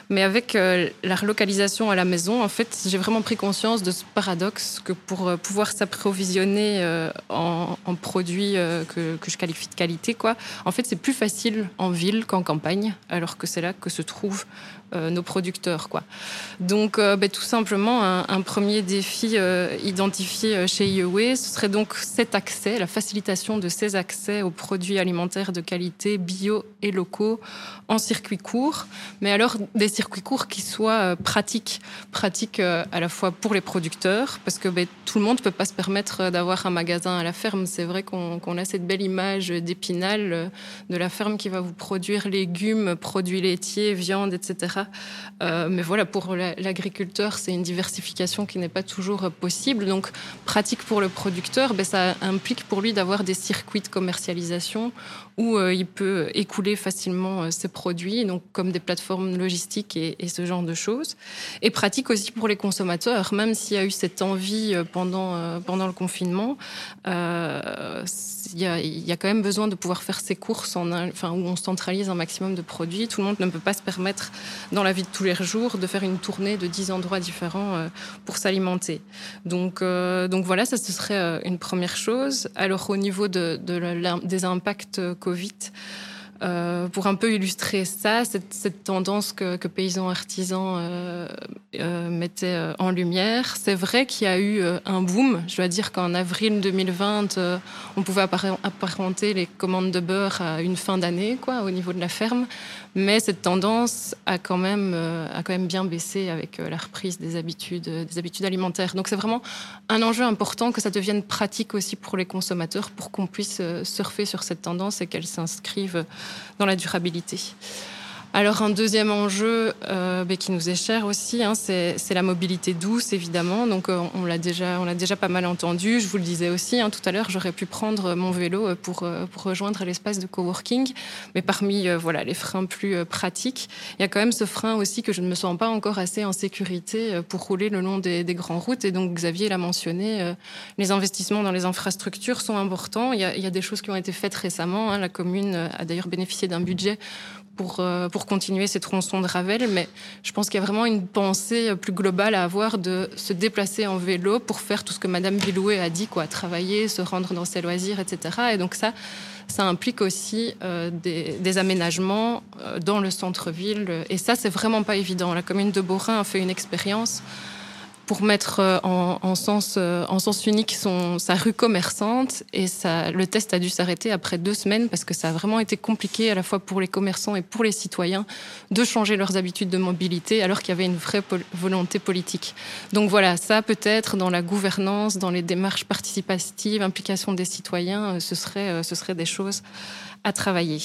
Mais avec euh, la relocalisation à la maison, en fait, j'ai vraiment pris conscience de ce paradoxe que pour pouvoir s'approvisionner en, produits que, que je qualifie de qualité, quoi, en fait, c'est plus facile en ville qu'en campagne, alors que c'est là que se trouvent euh, nos producteurs. Quoi. Donc euh, bah, tout simplement un, premier défi euh, identifié euh, chez IEW, ce serait donc cet accès, la facilitation de ces accès aux produits alimentaires de qualité bio et locaux en circuit court, mais alors des circuits courts qui soient euh, pratiques, pratiques euh, à la fois pour les producteurs, parce que bah, tout le monde ne peut pas se permettre euh, d'avoir un magasin à la ferme. C'est vrai qu'on qu a cette belle image d'épinal euh, de la ferme qui va vous produire légumes, produits laitiers, viande, etc. Euh, mais voilà, pour l'agriculteur, c'est une diversification qui n'est pas toujours possible. Donc, pratique pour le producteur, ben, ça implique pour lui d'avoir des circuits de commercialisation où euh, il peut écouler facilement euh, ses produits, donc comme des plateformes logistiques et, ce genre de choses. Et pratique aussi pour les consommateurs, même s'il y a eu cette envie euh, pendant, euh, pendant le confinement, euh, y, a, il y a quand même besoin de pouvoir faire ses courses enfin, où on centralise un maximum de produits. Tout le monde ne peut pas se permettre dans la vie de tous les jours de faire une tournée de 10 endroits différents euh, pour s'alimenter. Donc, euh, donc voilà, ça ce serait euh, une première chose. Alors au niveau des impacts Covid, Euh, pour un peu illustrer ça, cette, tendance que, paysans artisans euh, euh, mettaient en lumière, c'est vrai qu'il y a eu un boom. Je dois dire qu'en avril 2020, euh, on pouvait apparenter les commandes de beurre à une fin d'année, quoi, au niveau de la ferme. Mais cette tendance a quand même, euh, a quand même bien baissé avec euh, la reprise des habitudes, euh, des habitudes alimentaires. Donc c'est vraiment un enjeu important que ça devienne pratique aussi pour les consommateurs, pour qu'on puisse surfer sur cette tendance et qu'elle s'inscrive dans la durabilité. Alors un deuxième enjeu euh, ben, qui nous est cher aussi, hein, c'est la mobilité douce évidemment. Donc euh, on l'a déjà, on l'a déjà pas mal entendu. Je vous le disais aussi hein, tout à l'heure, j'aurais pu prendre mon vélo euh, pour, pour rejoindre l'espace de coworking. Mais parmi voilà les freins plus pratiques, il y a quand même ce frein aussi que je ne me sens pas encore assez en sécurité pour rouler le long des, des grandes routes. Et donc Xavier l'a mentionné, les investissements dans les infrastructures sont importants. Il y a, il y a des choses qui ont été faites récemment. Hein. La commune a d'ailleurs bénéficié d'un budget pour, euh, pour continuer ces tronçons de Ravel, mais je pense qu'il y a vraiment une pensée plus globale à avoir de se déplacer en vélo pour faire tout ce que Madame Villouet a dit, quoi, travailler, se rendre dans ses loisirs, etc. Et donc ça, ça implique aussi euh, des, aménagements euh, dans le centre-ville. Et ça, c'est vraiment pas évident. La commune de Borin a fait une expérience pour mettre euh, en, en, sens, euh, en sens unique sa rue commerçante. Et le test a dû s'arrêter après deux semaines parce que ça a vraiment été compliqué à la fois pour les commerçants et pour les citoyens de changer leurs habitudes de mobilité alors qu'il y avait une vraie volonté politique. Donc voilà, ça peut-être dans la gouvernance, dans les démarches participatives, implication des citoyens, euh, ce ce serait des choses à travailler.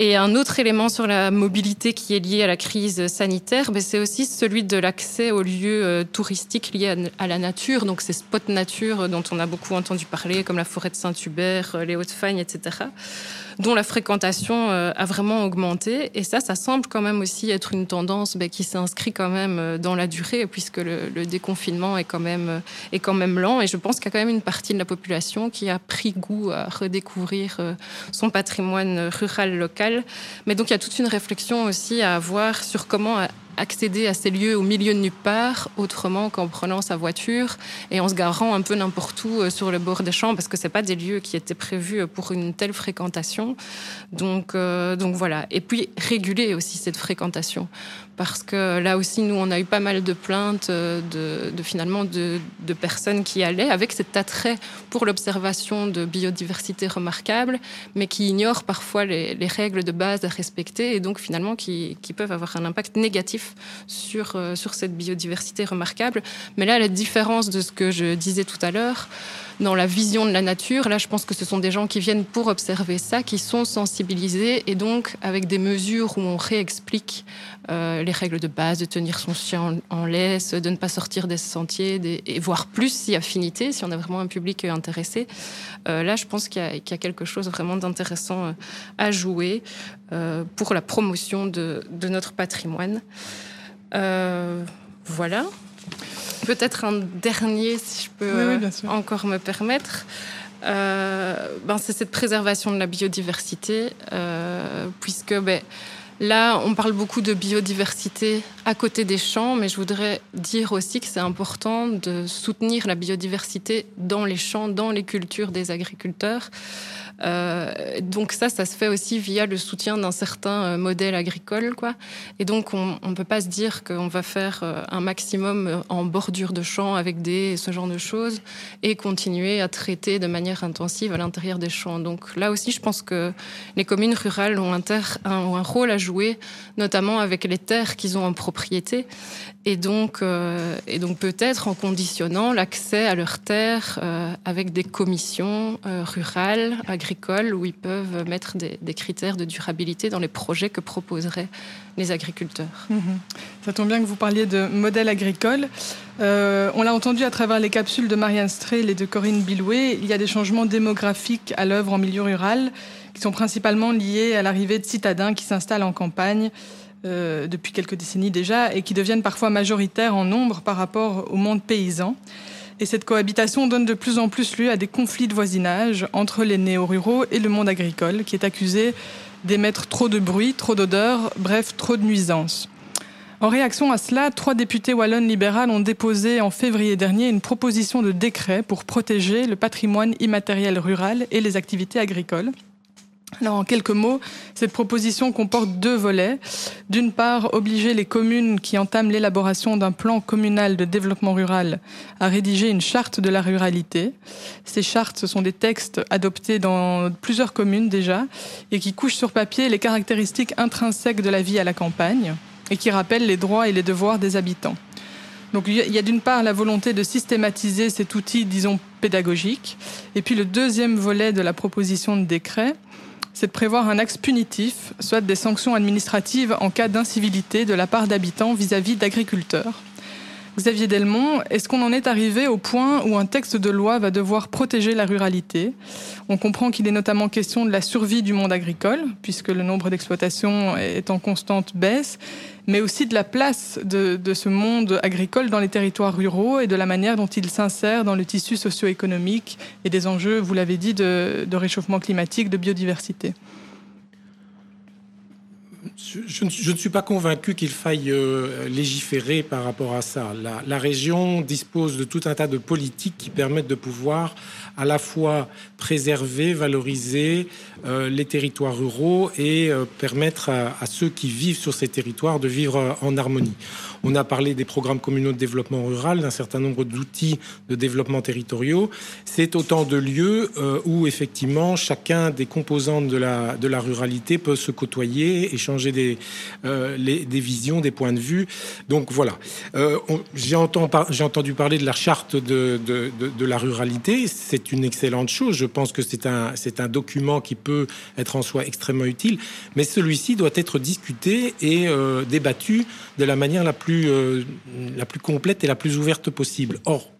Et un autre élément sur la mobilité qui est lié à la crise sanitaire, c'est aussi celui de l'accès aux lieux euh, touristiques liés à, la nature, donc ces spots nature dont on a beaucoup entendu parler, comme la forêt de Saint-Hubert, euh, les Hautes-Fagnes, etc dont la fréquentation euh, a vraiment augmenté. Et ça, ça semble quand même aussi être une tendance ben, qui s'inscrit quand même euh, dans la durée, puisque le, le, déconfinement est quand, même, euh, est quand même lent. Et je pense qu'il y a quand même une partie de la population qui a pris goût à redécouvrir son patrimoine rural local. Mais donc il y a toute une réflexion aussi à avoir sur comment accéder à ces lieux au milieu de nulle part, autrement qu'en prenant sa voiture et en se garant un peu n'importe où euh, sur le bord des champs, parce que c'est pas des lieux qui étaient prévus euh, pour une telle fréquentation. Donc, euh, donc voilà. Et puis réguler aussi cette fréquentation parce que là aussi, nous, on a eu pas mal de plaintes euh, de, personnes qui allaient avec cet attrait pour l'observation de biodiversité remarquable, mais qui ignorent parfois les, les, règles de base à respecter et donc finalement qui, qui peuvent avoir un impact négatif sur, euh, sur cette biodiversité remarquable. Mais là, la différence de ce que je disais tout à l'heure, dans la vision de la nature. Là, je pense que ce sont des gens qui viennent pour observer ça, qui sont sensibilisés et donc avec des mesures où on réexplique euh, les règles de base, de tenir son chien en, laisse, de ne pas sortir des sentiers, et voir plus si affinité, si on a vraiment un public intéressé. Euh, là, je pense qu'il y, a quelque chose vraiment d'intéressant euh, à jouer pour la promotion de, notre patrimoine. Voilà. Peut-être un dernier, si je peux oui, oui, encore me permettre. Euh, ben, c'est cette préservation de la biodiversité, euh, puisque ben, là, on parle beaucoup de biodiversité à côté des champs, mais je voudrais dire aussi que c'est important de soutenir la biodiversité dans les champs, dans les cultures des agriculteurs. Euh, donc ça, ça se fait aussi via le soutien d'un certain euh, modèle agricole, quoi. Et donc on ne peut pas se dire qu'on va faire euh, un maximum en bordure de champs avec ce genre de choses et continuer à traiter de manière intensive à l'intérieur des champs. Donc là aussi, je pense que les communes rurales ont, un, rôle à jouer, notamment avec les terres qu'ils ont en propriété et donc, donc peut-être en conditionnant l'accès à leurs terres avec des commissions rurales, agricoles, où ils peuvent mettre des, critères de durabilité dans les projets que proposeraient les agriculteurs. Mmh. Ça tombe bien que vous parliez de modèle agricole. Euh, on l'a entendu à travers les capsules de Marianne Strehl et de Corinne Bilouet, il y a des changements démographiques à l'œuvre en milieu rural qui sont principalement liés à l'arrivée de citadins qui s'installent en campagne euh, depuis quelques décennies déjà et qui deviennent parfois majoritaires en nombre par rapport au monde paysan. Et cette cohabitation donne de plus en plus lieu à des conflits de voisinage entre les néo-ruraux et le monde agricole, qui est accusé d'émettre trop de bruit, trop d'odeurs, bref, trop de nuisances. En réaction à cela, trois députés wallonnes libérales ont déposé en février dernier une proposition de décret pour protéger le patrimoine immatériel rural et les activités agricoles. Alors, en quelques mots, cette proposition comporte deux volets. D'une part, obliger les communes qui entament l'élaboration d'un plan communal de développement rural à rédiger une charte de la ruralité. Ces chartes, ce sont des textes adoptés dans plusieurs communes déjà et qui couchent sur papier les caractéristiques intrinsèques de la vie à la campagne et qui rappellent les droits et les devoirs des habitants. Donc il y a d'une part la volonté de systématiser cet outil, disons, pédagogique, et puis le deuxième volet de la proposition de décret, c'est de prévoir un axe punitif, soit des sanctions administratives en cas d'incivilité de la part d'habitants vis-à-vis d'agriculteurs. Xavier Delmont, est-ce qu'on en est arrivé au point où un texte de loi va devoir protéger la ruralité? On comprend qu'il est notamment question de la survie du monde agricole, puisque le nombre d'exploitations est en constante baisse, mais aussi de la place de, ce monde agricole dans les territoires ruraux et de la manière dont il s'insère dans le tissu socio-économique et des enjeux, vous l'avez dit, de réchauffement climatique, de biodiversité je, ne suis pas convaincu qu'il faille euh, légiférer par rapport à ça. La, région dispose de tout un tas de politiques qui permettent de pouvoir à la fois préserver, valoriser euh, les territoires ruraux et euh, permettre à, ceux qui vivent sur ces territoires de vivre en harmonie. On a parlé des programmes communaux de développement rural, d'un certain nombre d'outils de développement territoriaux. C'est autant de lieux euh, où effectivement chacun des composantes de la, de la ruralité peut se côtoyer, échanger des, euh, des visions, des points de vue. Donc voilà. Euh, J'ai entendu parler de la charte de, de, de, la ruralité. C'est une excellente chose. Je pense que c'est un, un document qui peut être en soi extrêmement utile. Mais celui-ci doit être discuté et euh, débattu de la manière la plus euh, la plus complète et la plus ouverte possible. Or,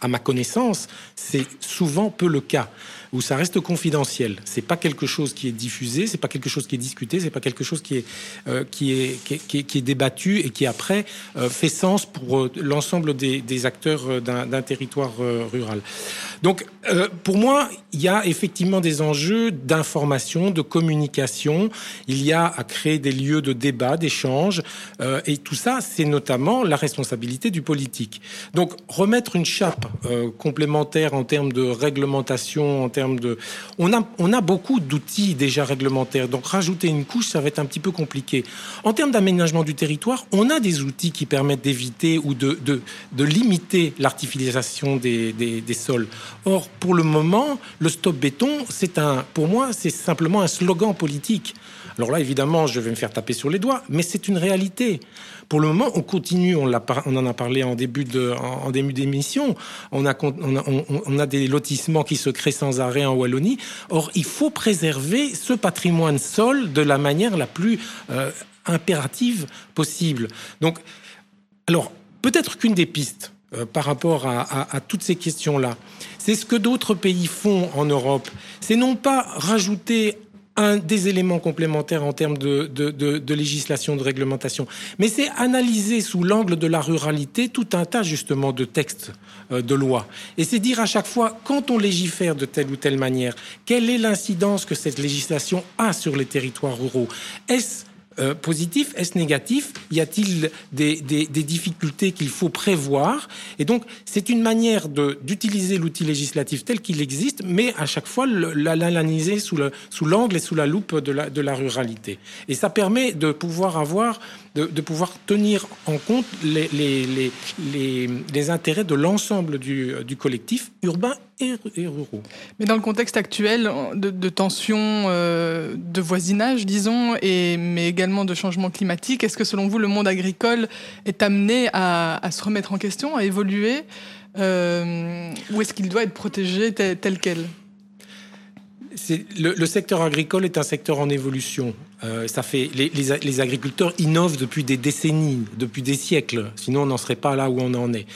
à ma connaissance, c'est souvent peu le cas où ça reste confidentiel. C'est pas quelque chose qui est diffusé, c'est pas quelque chose qui est discuté, c'est pas quelque chose qui est euh, qui, est, qui, est, débattu et qui après euh, fait sens pour l'ensemble des, acteurs d'un territoire rural. Donc, pour moi, il y a effectivement des enjeux d'information, de communication. Il y a à créer des lieux de débat, d'échange, et tout ça, c'est notamment la responsabilité du politique. Donc remettre une chape euh, complémentaire en termes de réglementation, en termes de... On a, beaucoup d'outils déjà réglementaires, donc rajouter une couche, ça va être un petit peu compliqué. En termes d'aménagement du territoire, on a des outils qui permettent d'éviter ou de, limiter l'artificialisation des, des sols. Or, pour le moment, le stop béton, c'est un, pour moi, c'est simplement un slogan politique. Alors là, évidemment, je vais me faire taper sur les doigts, mais c'est une réalité. Pour le moment, on continue, on, on en a parlé en début d'émission. On a, on, a, des lotissements qui se créent sans arrêt en Wallonie. Or, il faut préserver ce patrimoine sol de la manière la plus euh, impérative possible. Donc, alors, peut-être qu'une des pistes euh, par rapport à, à toutes ces questions-là, c'est ce que d'autres pays font en Europe. C'est non pas rajouter un des éléments complémentaires en termes de, de, de, de législation, de réglementation. Mais c'est analyser sous l'angle de la ruralité tout un tas justement de textes euh, de loi. Et c'est dire à chaque fois, quand on légifère de telle ou telle manière, quelle est l'incidence que cette législation a sur les territoires ruraux? Est-ce euh, positif Est-ce négatif? Y a-t-il des, des, difficultés qu'il faut prévoir? Et donc, c'est une manière d'utiliser l'outil législatif tel qu'il existe, mais à chaque fois l'analyser sous l'angle sous et sous la loupe de la, de la ruralité. Et ça permet de pouvoir avoir de, de, pouvoir tenir en compte les, les, les, les intérêts de l'ensemble du, du, collectif urbain et, et, ruraux. Mais dans le contexte actuel de, de tensions euh, de voisinage, disons, et, mais également de changement climatique, est-ce que selon vous, le monde agricole est amené à, à se remettre en question, à évoluer euh, Ou est-ce qu'il doit être protégé tel, tel quel? Le, le, secteur agricole est un secteur en évolution. Euh, ça fait les, les, les, agriculteurs innovent depuis des décennies, depuis des siècles. Sinon, on n'en serait pas là où on en est.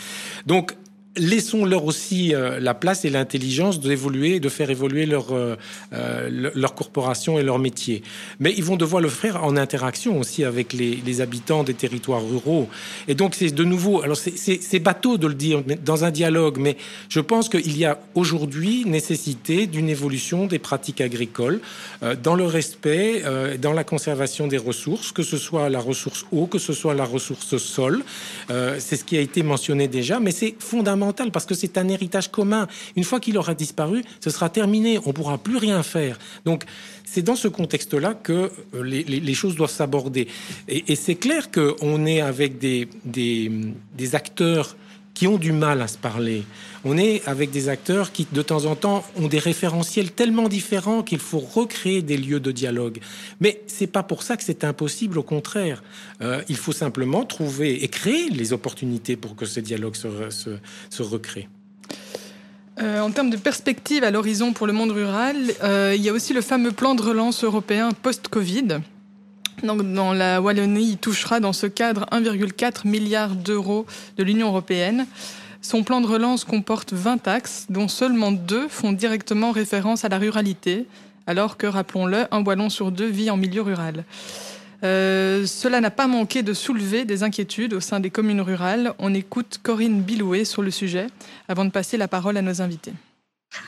Donc, laissons-leur aussi euh, la place et l'intelligence d'évoluer, de faire évoluer leur, euh, euh leur corporation et leur métier. Mais ils vont devoir le faire en interaction aussi avec les, habitants des territoires ruraux. Et donc c'est de nouveau, alors c'est bateau de le dire dans un dialogue, mais je pense qu'il y a aujourd'hui nécessité d'une évolution des pratiques agricoles dans le respect, dans la conservation des ressources, que ce soit la ressource eau, que ce soit la ressource sol. c'est ce qui a été mentionné déjà, mais c'est fondamental parce que c'est un héritage commun. Une fois qu'il aura disparu, ce sera terminé. On pourra plus rien faire. Donc, c'est dans ce contexte-là que euh, les, choses doivent s'aborder. Et, c'est clair qu'on est avec des acteurs qui ont du mal à se parler. On est avec des acteurs qui, de temps en temps, ont des référentiels tellement différents qu'il faut recréer des lieux de dialogue. Mais c'est pas pour ça que c'est impossible. Au contraire, euh, il faut simplement trouver et créer les opportunités pour que ce dialogue se, se, recrée. Euh, en termes de perspective à l'horizon pour le monde rural, euh, il y a aussi le fameux plan de relance européen post-Covid. Donc, dans la Wallonie, il touchera dans ce cadre 1,4 milliard d'euros de l'Union européenne. Son plan de relance comporte 20 axes, dont seulement deux font directement référence à la ruralité, alors que, rappelons-le, un Wallon sur deux vit en milieu rural. Euh, cela n'a pas manqué de soulever des inquiétudes au sein des communes rurales. On écoute Corinne Bilouet sur le sujet avant de passer la parole à nos invités.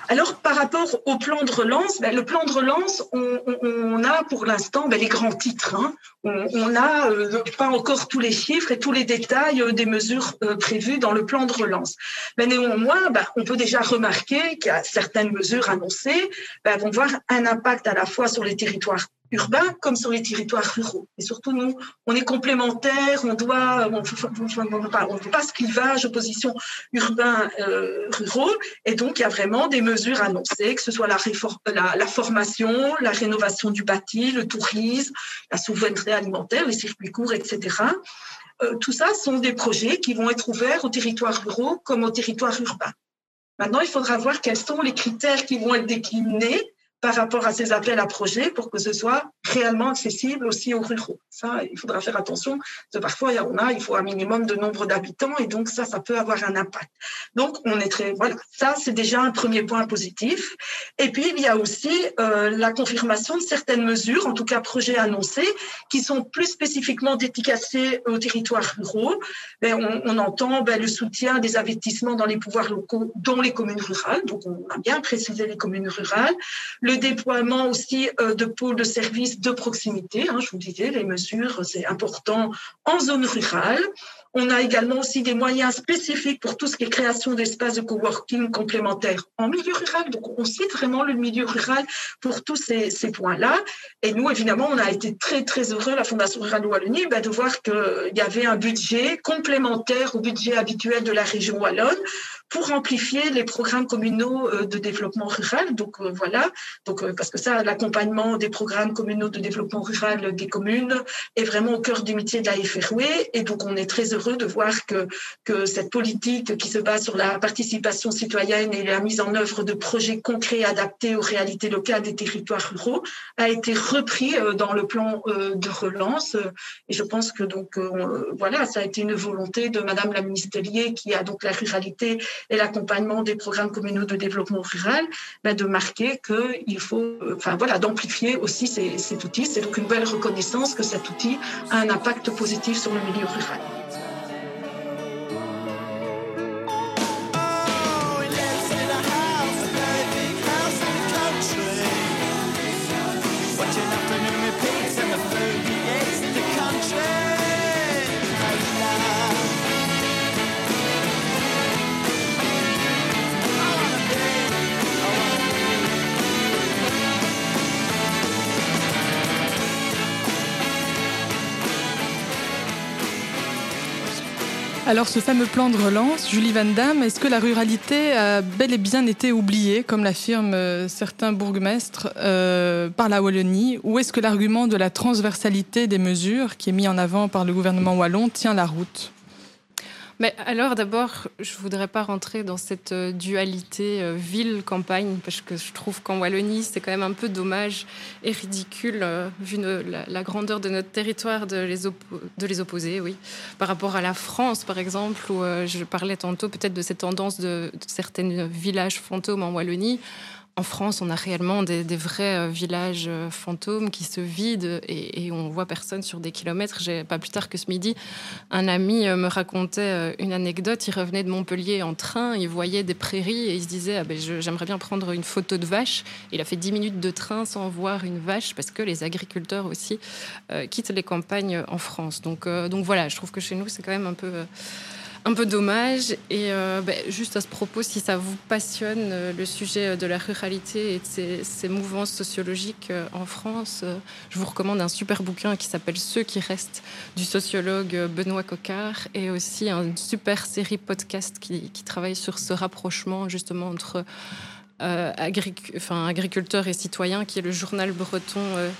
Alors, par rapport au plan de relance, ben, le plan de relance, on, a pour l'instant ben, les grands titres. hein. On n'a pas encore tous les chiffres et tous les détails euh, des mesures euh, prévues dans le plan de relance. Mais néanmoins, ben, on peut déjà remarquer qu'il y a certaines mesures annoncées vont voir un impact à la fois sur les territoires urbains comme sur les territoires ruraux. Et surtout, nous, on est complémentaires, on doit, on ne veut pas, ce clivage, opposition urbain-ruraux. et donc, il y a vraiment des mesures annoncées, que ce soit la, réfor- la, la formation, la rénovation du bâti, le tourisme, la souveraineté alimentaire, les circuits courts, etc. Euh, tout ça sont des projets qui vont être ouverts aux territoires ruraux comme aux territoires urbains. Maintenant, il faudra voir quels sont les critères qui vont être déclinés par rapport à ces appels à projets pour que ce soit réellement accessible aussi aux ruraux. Ça, il faudra faire attention, parfois, a, il faut un minimum de nombre d'habitants, et donc ça, ça peut avoir un impact. Donc, on est très, voilà, ça, c'est déjà un premier point positif. Et puis, il y a aussi euh, la confirmation de certaines mesures, en tout cas projets annoncés, qui sont plus spécifiquement dédicacés aux territoires ruraux. On, on entend ben, le soutien des investissements dans les pouvoirs locaux, dont les communes rurales. Donc, on a bien précisé les communes rurales le déploiement aussi euh, de pôles de services de proximité. Hein, je vous disais, les mesures, c'est important en zone rurale. On a également aussi des moyens spécifiques pour tout ce qui est création d'espaces de coworking complémentaires en milieu rural. Donc, on cite vraiment le milieu rural pour tous ces, points-là. Et nous, évidemment, on a été très, très heureux, la Fondation Rurale Wallonie, ben, de voir qu'il y avait un budget complémentaire au budget habituel de la région wallonne pour amplifier les programmes communaux euh, de développement rural. Donc, euh, voilà. Donc, euh, parce que ça, l'accompagnement des programmes communaux de développement rural des communes est vraiment au cœur du métier de la FRW. Et donc, on est très heureux de voir que, que cette politique qui se base sur la participation citoyenne et la mise en œuvre de projets concrets adaptés aux réalités locales des territoires ruraux a été repris dans le plan de relance. Et je pense que donc, voilà, ça a été une volonté de Madame la ministérielle qui a donc la ruralité et l'accompagnement des programmes communaux de développement rural, ben, de marquer qu'il faut, euh, enfin voilà, d'amplifier aussi ces- cet outil. C'est donc une belle reconnaissance que cet outil a un impact positif sur le milieu rural. Alors ce fameux plan de relance, Julie Van Damme, est-ce que la ruralité a bel et bien été oubliée, comme l'affirment euh, certains bourgmestres, euh, par la Wallonie, ou est-ce que l'argument de la transversalité des mesures, qui est mis en avant par le gouvernement wallon, tient la route? Mais alors d'abord, je voudrais pas rentrer dans cette euh, dualité euh, ville-campagne parce que je trouve qu'en Wallonie, c'est quand même un peu dommage et ridicule, euh, vu ne- la, grandeur de notre territoire, de les, opposer, oui, par rapport à la France, par exemple, où je parlais tantôt peut-être de cette tendance de, de certains villages fantômes en Wallonie. En France, on a réellement des, vrais euh, villages euh, fantômes qui se vident et, et on voit personne sur des kilomètres. J'ai pas plus tard que ce midi, un ami euh, me racontait une anecdote. Il revenait de Montpellier en train, il voyait des prairies et il se disait ah ben, J'aimerais bien prendre une photo de vache. Il a fait 10 minutes de train sans voir une vache parce que les agriculteurs aussi quittent les campagnes en France. Donc, donc voilà, je trouve que chez nous, c'est quand même un peu. Un peu dommage. Et euh, ben, juste à ce propos, si ça vous passionne euh, le sujet de la ruralité et de ces mouvances sociologiques euh, en France, euh, je vous recommande un super bouquin qui s'appelle Ceux qui restent du sociologue euh, Benoît Coquart et aussi une super série podcast qui, travaille sur ce rapprochement justement entre euh, agriculteurs et citoyens, qui est le journal breton euh,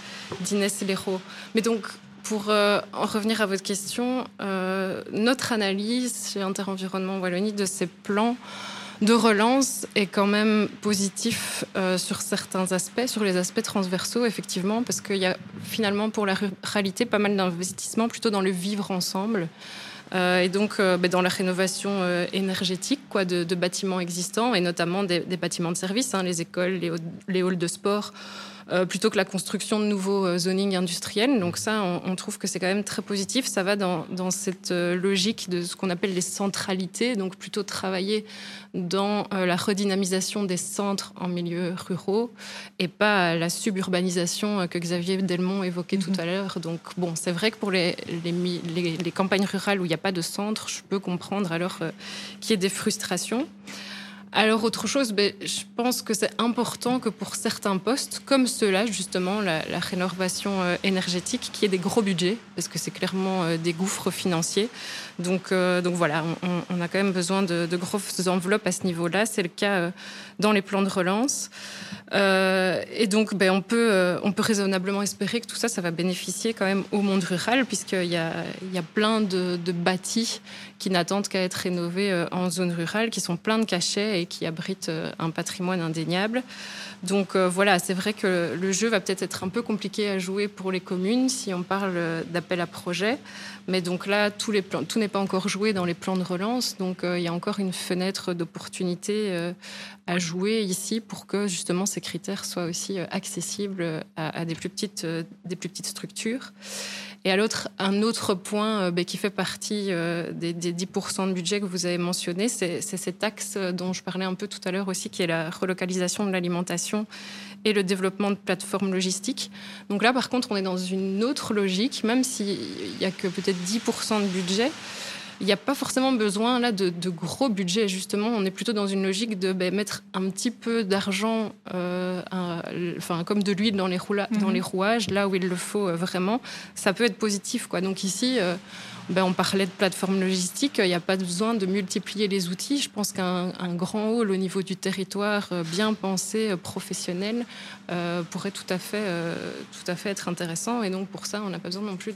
d'Inès Léraud. Mais donc, pour euh, en revenir à votre question, euh, notre analyse chez Interenvironnement Wallonie de ces plans de relance est quand même positif euh, sur certains aspects, sur les aspects transversaux, effectivement, parce qu'il y a finalement pour la ruralité pas mal d'investissements plutôt dans le vivre ensemble. Et donc ben, dans la rénovation énergétique de, bâtiments existants, et notamment des, bâtiments de service, hein, les écoles, les, halls de sport, plutôt que la construction de nouveaux euh, zonings industriels. Donc ça, on, on trouve que c'est quand même très positif. Ça va dans, dans cette euh, logique de ce qu'on appelle les centralités, donc plutôt travailler dans la redynamisation des centres en milieux ruraux et pas la suburbanisation que Xavier Delmont évoquait mmh. tout à l'heure. Donc bon, c'est vrai que pour les, les, les, les, campagnes rurales où il n'y a pas de centre, je peux comprendre alors euh, qu'il y ait des frustrations. Alors autre chose, ben, je pense que c'est important que pour certains postes, comme ceux-là, justement, la, rénovation euh, énergétique, qui ait des gros budgets, parce que c'est clairement euh, des gouffres financiers. Donc, euh, donc voilà, on, a quand même besoin de, grosses enveloppes à ce niveau-là. C'est le cas euh, dans les plans de relance. Euh, et donc, ben, on, peut, on peut raisonnablement espérer que tout ça, ça va bénéficier quand même au monde rural, puisqu'il y a, il y a plein de, de bâtis qui n'attendent qu'à être rénovés en zone rurale, qui sont pleins de cachets et qui abritent un patrimoine indéniable. Donc euh, voilà, c'est vrai que le jeu va peut-être être un peu compliqué à jouer pour les communes si on parle d'appel à projet. Mais donc là, tout n'est pas encore joué dans les plans de relance. Donc euh, il y a encore une fenêtre d'opportunité euh, à jouer ici pour que justement ces critères soient aussi euh, accessibles à, à euh, des plus petites structures. Et à l'autre, un autre point euh, qui fait partie euh, des, des 10% de budget que vous avez mentionné, c'est cet axe dont je parlais un peu tout à l'heure aussi, qui est la relocalisation de l'alimentation et le développement de plateformes logistiques. Donc là, par contre, on est dans une autre logique, même s'il n'y a que peut-être 10% de budget il n'y a pas forcément besoin là de, de, gros budgets. Justement, on est plutôt dans une logique de ben, mettre un petit peu d'argent, euh, enfin comme de l'huile dans, les mmh. dans les rouages, là où il le faut euh, vraiment. Ça peut être positif, quoi. Donc ici. Euh, ben, on parlait de plateforme logistique, il n'y a pas besoin de multiplier les outils. Je pense qu'un grand hall au niveau du territoire, bien pensé, professionnel, euh, pourrait tout à, fait, euh, tout à fait être intéressant. Et donc pour ça, on n'a pas besoin non plus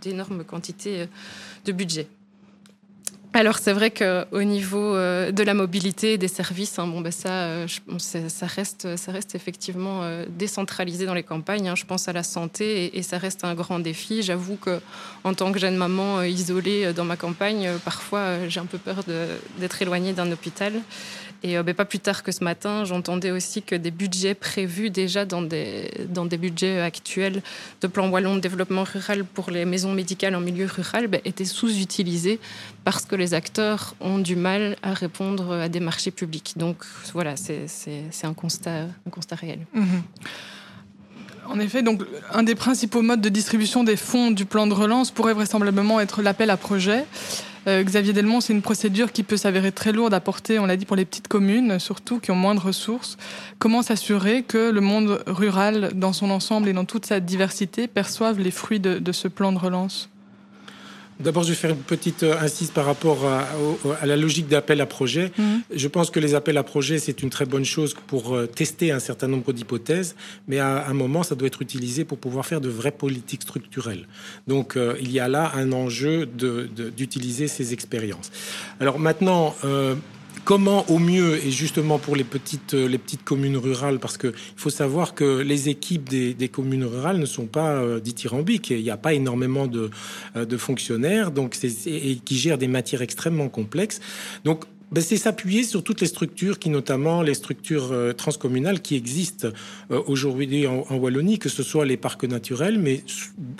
d'énormes quantités de budget. Alors c'est vrai qu'au niveau euh, de la mobilité et des services, hein, bon, ben ça, reste, ça reste effectivement euh, décentralisé dans les campagnes. Hein, je pense à la santé et, et, ça reste un grand défi. J'avoue que en tant que jeune maman isolée dans ma campagne, parfois j'ai un peu peur d'être éloignée d'un hôpital. Et euh, ben, pas plus tard que ce matin, j'entendais aussi que des budgets prévus déjà dans des, dans des budgets actuels de plan wallon de développement rural pour les maisons médicales en milieu rural ben, étaient sous-utilisés parce que les acteurs ont du mal à répondre à des marchés publics. Donc voilà, c'est un constat, un constat réel. Mmh. En effet, donc, un des principaux modes de distribution des fonds du plan de relance pourrait vraisemblablement être l'appel à projet. Euh, Xavier Delmont, c'est une procédure qui peut s'avérer très lourde à porter, on l'a dit, pour les petites communes, surtout qui ont moins de ressources. Comment s'assurer que le monde rural, dans son ensemble et dans toute sa diversité, perçoive les fruits de, de ce plan de relance? D'abord, je vais faire une petite euh, insiste par rapport à, à la logique d'appel à projet. Mmh. Je pense que les appels à projet, c'est une très bonne chose pour euh, tester un certain nombre d'hypothèses, mais à un moment, ça doit être utilisé pour pouvoir faire de vraies politiques structurelles. Donc, euh, il y a là un enjeu d'utiliser de, de, ces expériences. Alors maintenant, euh, comment au mieux et justement pour les petites petites communes rurales parce que il faut savoir que les équipes des, communes rurales ne sont pas euh, dithyrambiques il n'y a pas énormément de, euh, fonctionnaires donc et qui gèrent des matières extrêmement complexes ben, c'est s'appuyer sur toutes les structures qui notamment les structures euh, transcommunales qui existent euh, aujourd'hui en, en Wallonie que ce soit les parcs naturels mais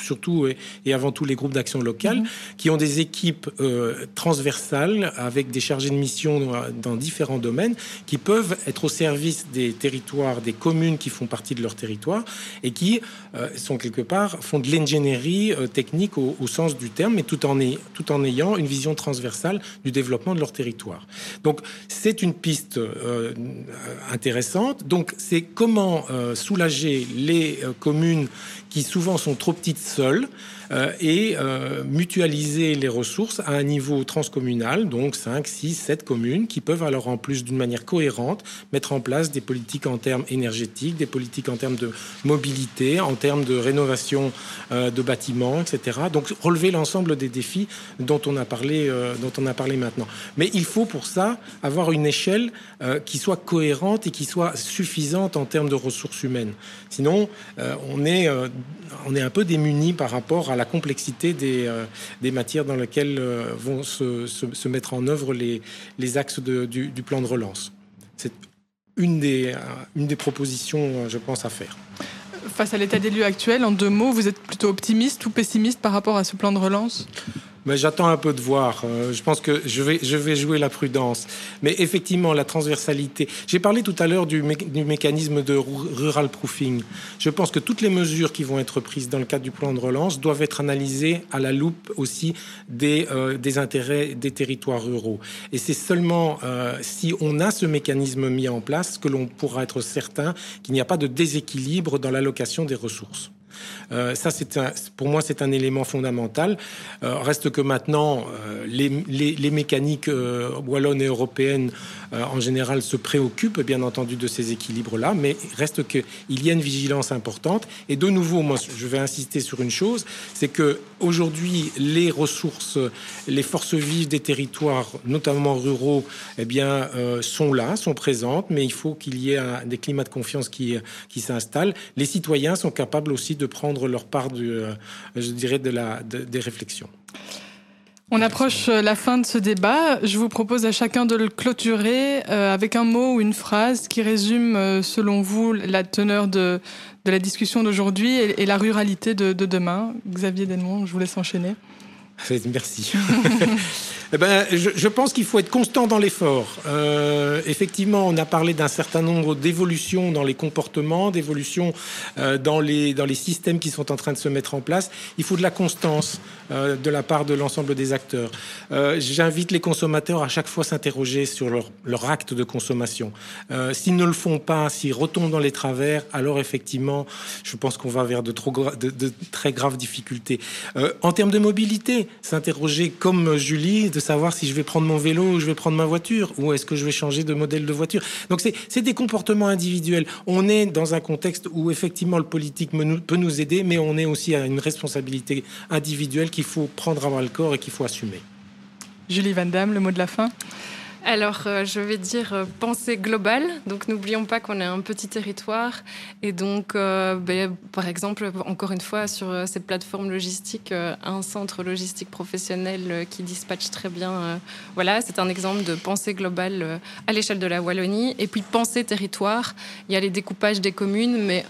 surtout et, et avant tout les groupes d'action locale mmh. qui ont des équipes euh, transversales avec des chargés de mission dans, dans différents domaines qui peuvent être au service des territoires des communes qui font partie de leur territoire et qui sont quelque part font de l'ingénierie technique au, au sens du terme mais tout en, est, tout en ayant une vision transversale du développement de leur territoire. Donc c'est une piste euh, intéressante. Donc c'est comment euh, soulager les euh, communes qui souvent sont trop petites seules et euh, mutualiser les ressources à un niveau transcommunal, donc 5, 6, 7 communes qui peuvent alors en plus d'une manière cohérente mettre en place des politiques en termes énergétiques, des politiques en termes de mobilité, en termes de rénovation euh, de bâtiments, etc. Donc relever l'ensemble des défis dont on a parlé, euh, dont on a parlé maintenant. Mais il faut pour ça avoir une échelle euh, qui soit cohérente et qui soit suffisante en termes de ressources humaines. Sinon, euh, on, est, euh, on est un peu démuni par rapport à la complexité des, des matières dans lesquelles vont se, mettre en œuvre les, axes du, plan de relance. C'est une des, une des propositions, je pense, à faire. Face à l'état des lieux actuel, en deux mots, vous êtes plutôt optimiste ou pessimiste par rapport à ce plan de relance? Mais j'attends un peu de voir. Euh, je pense que je vais, je vais jouer la prudence. Mais effectivement, la transversalité. J'ai parlé tout à l'heure du, du, mécanisme de rural proofing. Je pense que toutes les mesures qui vont être prises dans le cadre du plan de relance doivent être analysées à la loupe aussi des, euh, des intérêts des territoires ruraux. Et c'est seulement euh, si on a ce mécanisme mis en place que l'on pourra être certain qu'il n'y a pas de déséquilibre dans l'allocation des ressources. Euh, ça, c'est pour moi, c'est un élément fondamental. Euh, reste que maintenant, euh, les, mécaniques wallonnes et européennes, en général, se préoccupent, bien entendu, de ces équilibres-là, mais reste qu'il y a une vigilance importante. Et de nouveau, moi, je vais insister sur une chose, c'est que aujourd'hui, les ressources, les forces vives des territoires, notamment ruraux, eh bien, sont là, sont présentes, mais il faut qu'il y ait des climats de confiance qui, qui s'installent. Les citoyens sont capables aussi de prendre leur part, du, euh, je dirais, de la, de, des réflexions. On approche euh, la fin de ce débat. Je vous propose à chacun de le clôturer euh, avec un mot ou une phrase qui résume, selon vous, la teneur de, de la discussion d'aujourd'hui et, et, la ruralité de, de demain. Xavier Delmont, je vous laisse enchaîner. Merci. eh ben, je, je pense qu'il faut être constant dans l'effort. Euh, effectivement, on a parlé d'un certain nombre d'évolutions dans les comportements, d'évolutions euh, dans, les, dans les systèmes qui sont en train de se mettre en place. Il faut de la constance euh, de la part de l'ensemble des acteurs. Euh, J'invite les consommateurs à chaque fois s'interroger sur leur, leur acte de consommation. Euh, s'ils ne le font pas, s'ils retombent dans les travers, alors effectivement, je pense qu'on va vers de, trop de, très graves difficultés. Euh, en termes de mobilité, s'interroger comme Julie, savoir si je vais prendre mon vélo ou je vais prendre ma voiture, ou est-ce que je vais changer de modèle de voiture. Donc c'est des comportements individuels. On est dans un contexte où effectivement le politique peut nous aider, mais on est aussi à une responsabilité individuelle qu'il faut prendre à bras le corps et qu'il faut assumer. Julie Van Damme, le mot de la fin? Alors, euh, je vais dire euh, pensée globale. Donc, n'oublions pas qu'on est un petit territoire. Et donc, euh, ben, par exemple, encore une fois, sur ces plateformes logistiques, un centre logistique professionnel qui dispatche très bien. voilà, c'est un exemple de pensée globale à l'échelle de la Wallonie. Et puis, pensée territoire. Il y a les découpages des communes, mais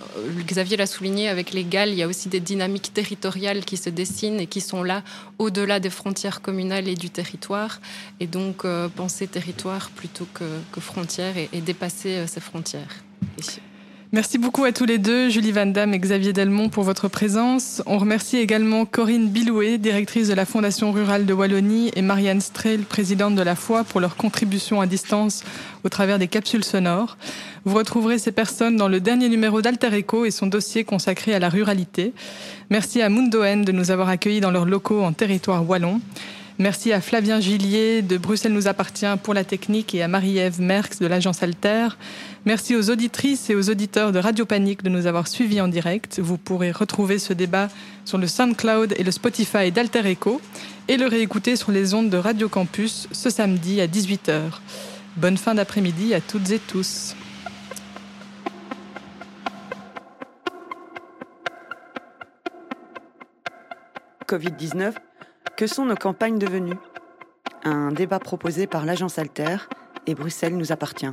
Xavier l'a souligné avec les GAL, il y a aussi des dynamiques territoriales qui se dessinent et qui sont là au-delà des frontières communales et du territoire. Et donc, pensée territoire plutôt que, frontières et, dépasser euh, ces frontières. Merci beaucoup à tous les deux, Julie Van Damme et Xavier Delmont, pour votre présence. On remercie également Corinne Bilouet, directrice de la Fondation rurale de Wallonie, et Marianne Strehl, présidente de la Foi, pour leur contribution à distance au travers des capsules sonores. Vous retrouverez ces personnes dans le dernier numéro d'Alter Eco et son dossier consacré à la ruralité. Merci à Mundoen de nous avoir accueillis dans leurs locaux en territoire wallon. Merci à Flavien Gillier de Bruxelles nous appartient pour la technique et à Marie-Ève Merckx de l'agence Alter. Merci aux auditrices et aux auditeurs de Radio Panique de nous avoir suivis en direct. Vous pourrez retrouver ce débat sur le SoundCloud et le Spotify d'Alter Echo et le réécouter sur les ondes de Radio Campus ce samedi à 18h. Bonne fin d'après-midi à toutes et tous. Covid-19 que sont nos campagnes devenues Un débat proposé par l'agence Alter et Bruxelles nous appartient.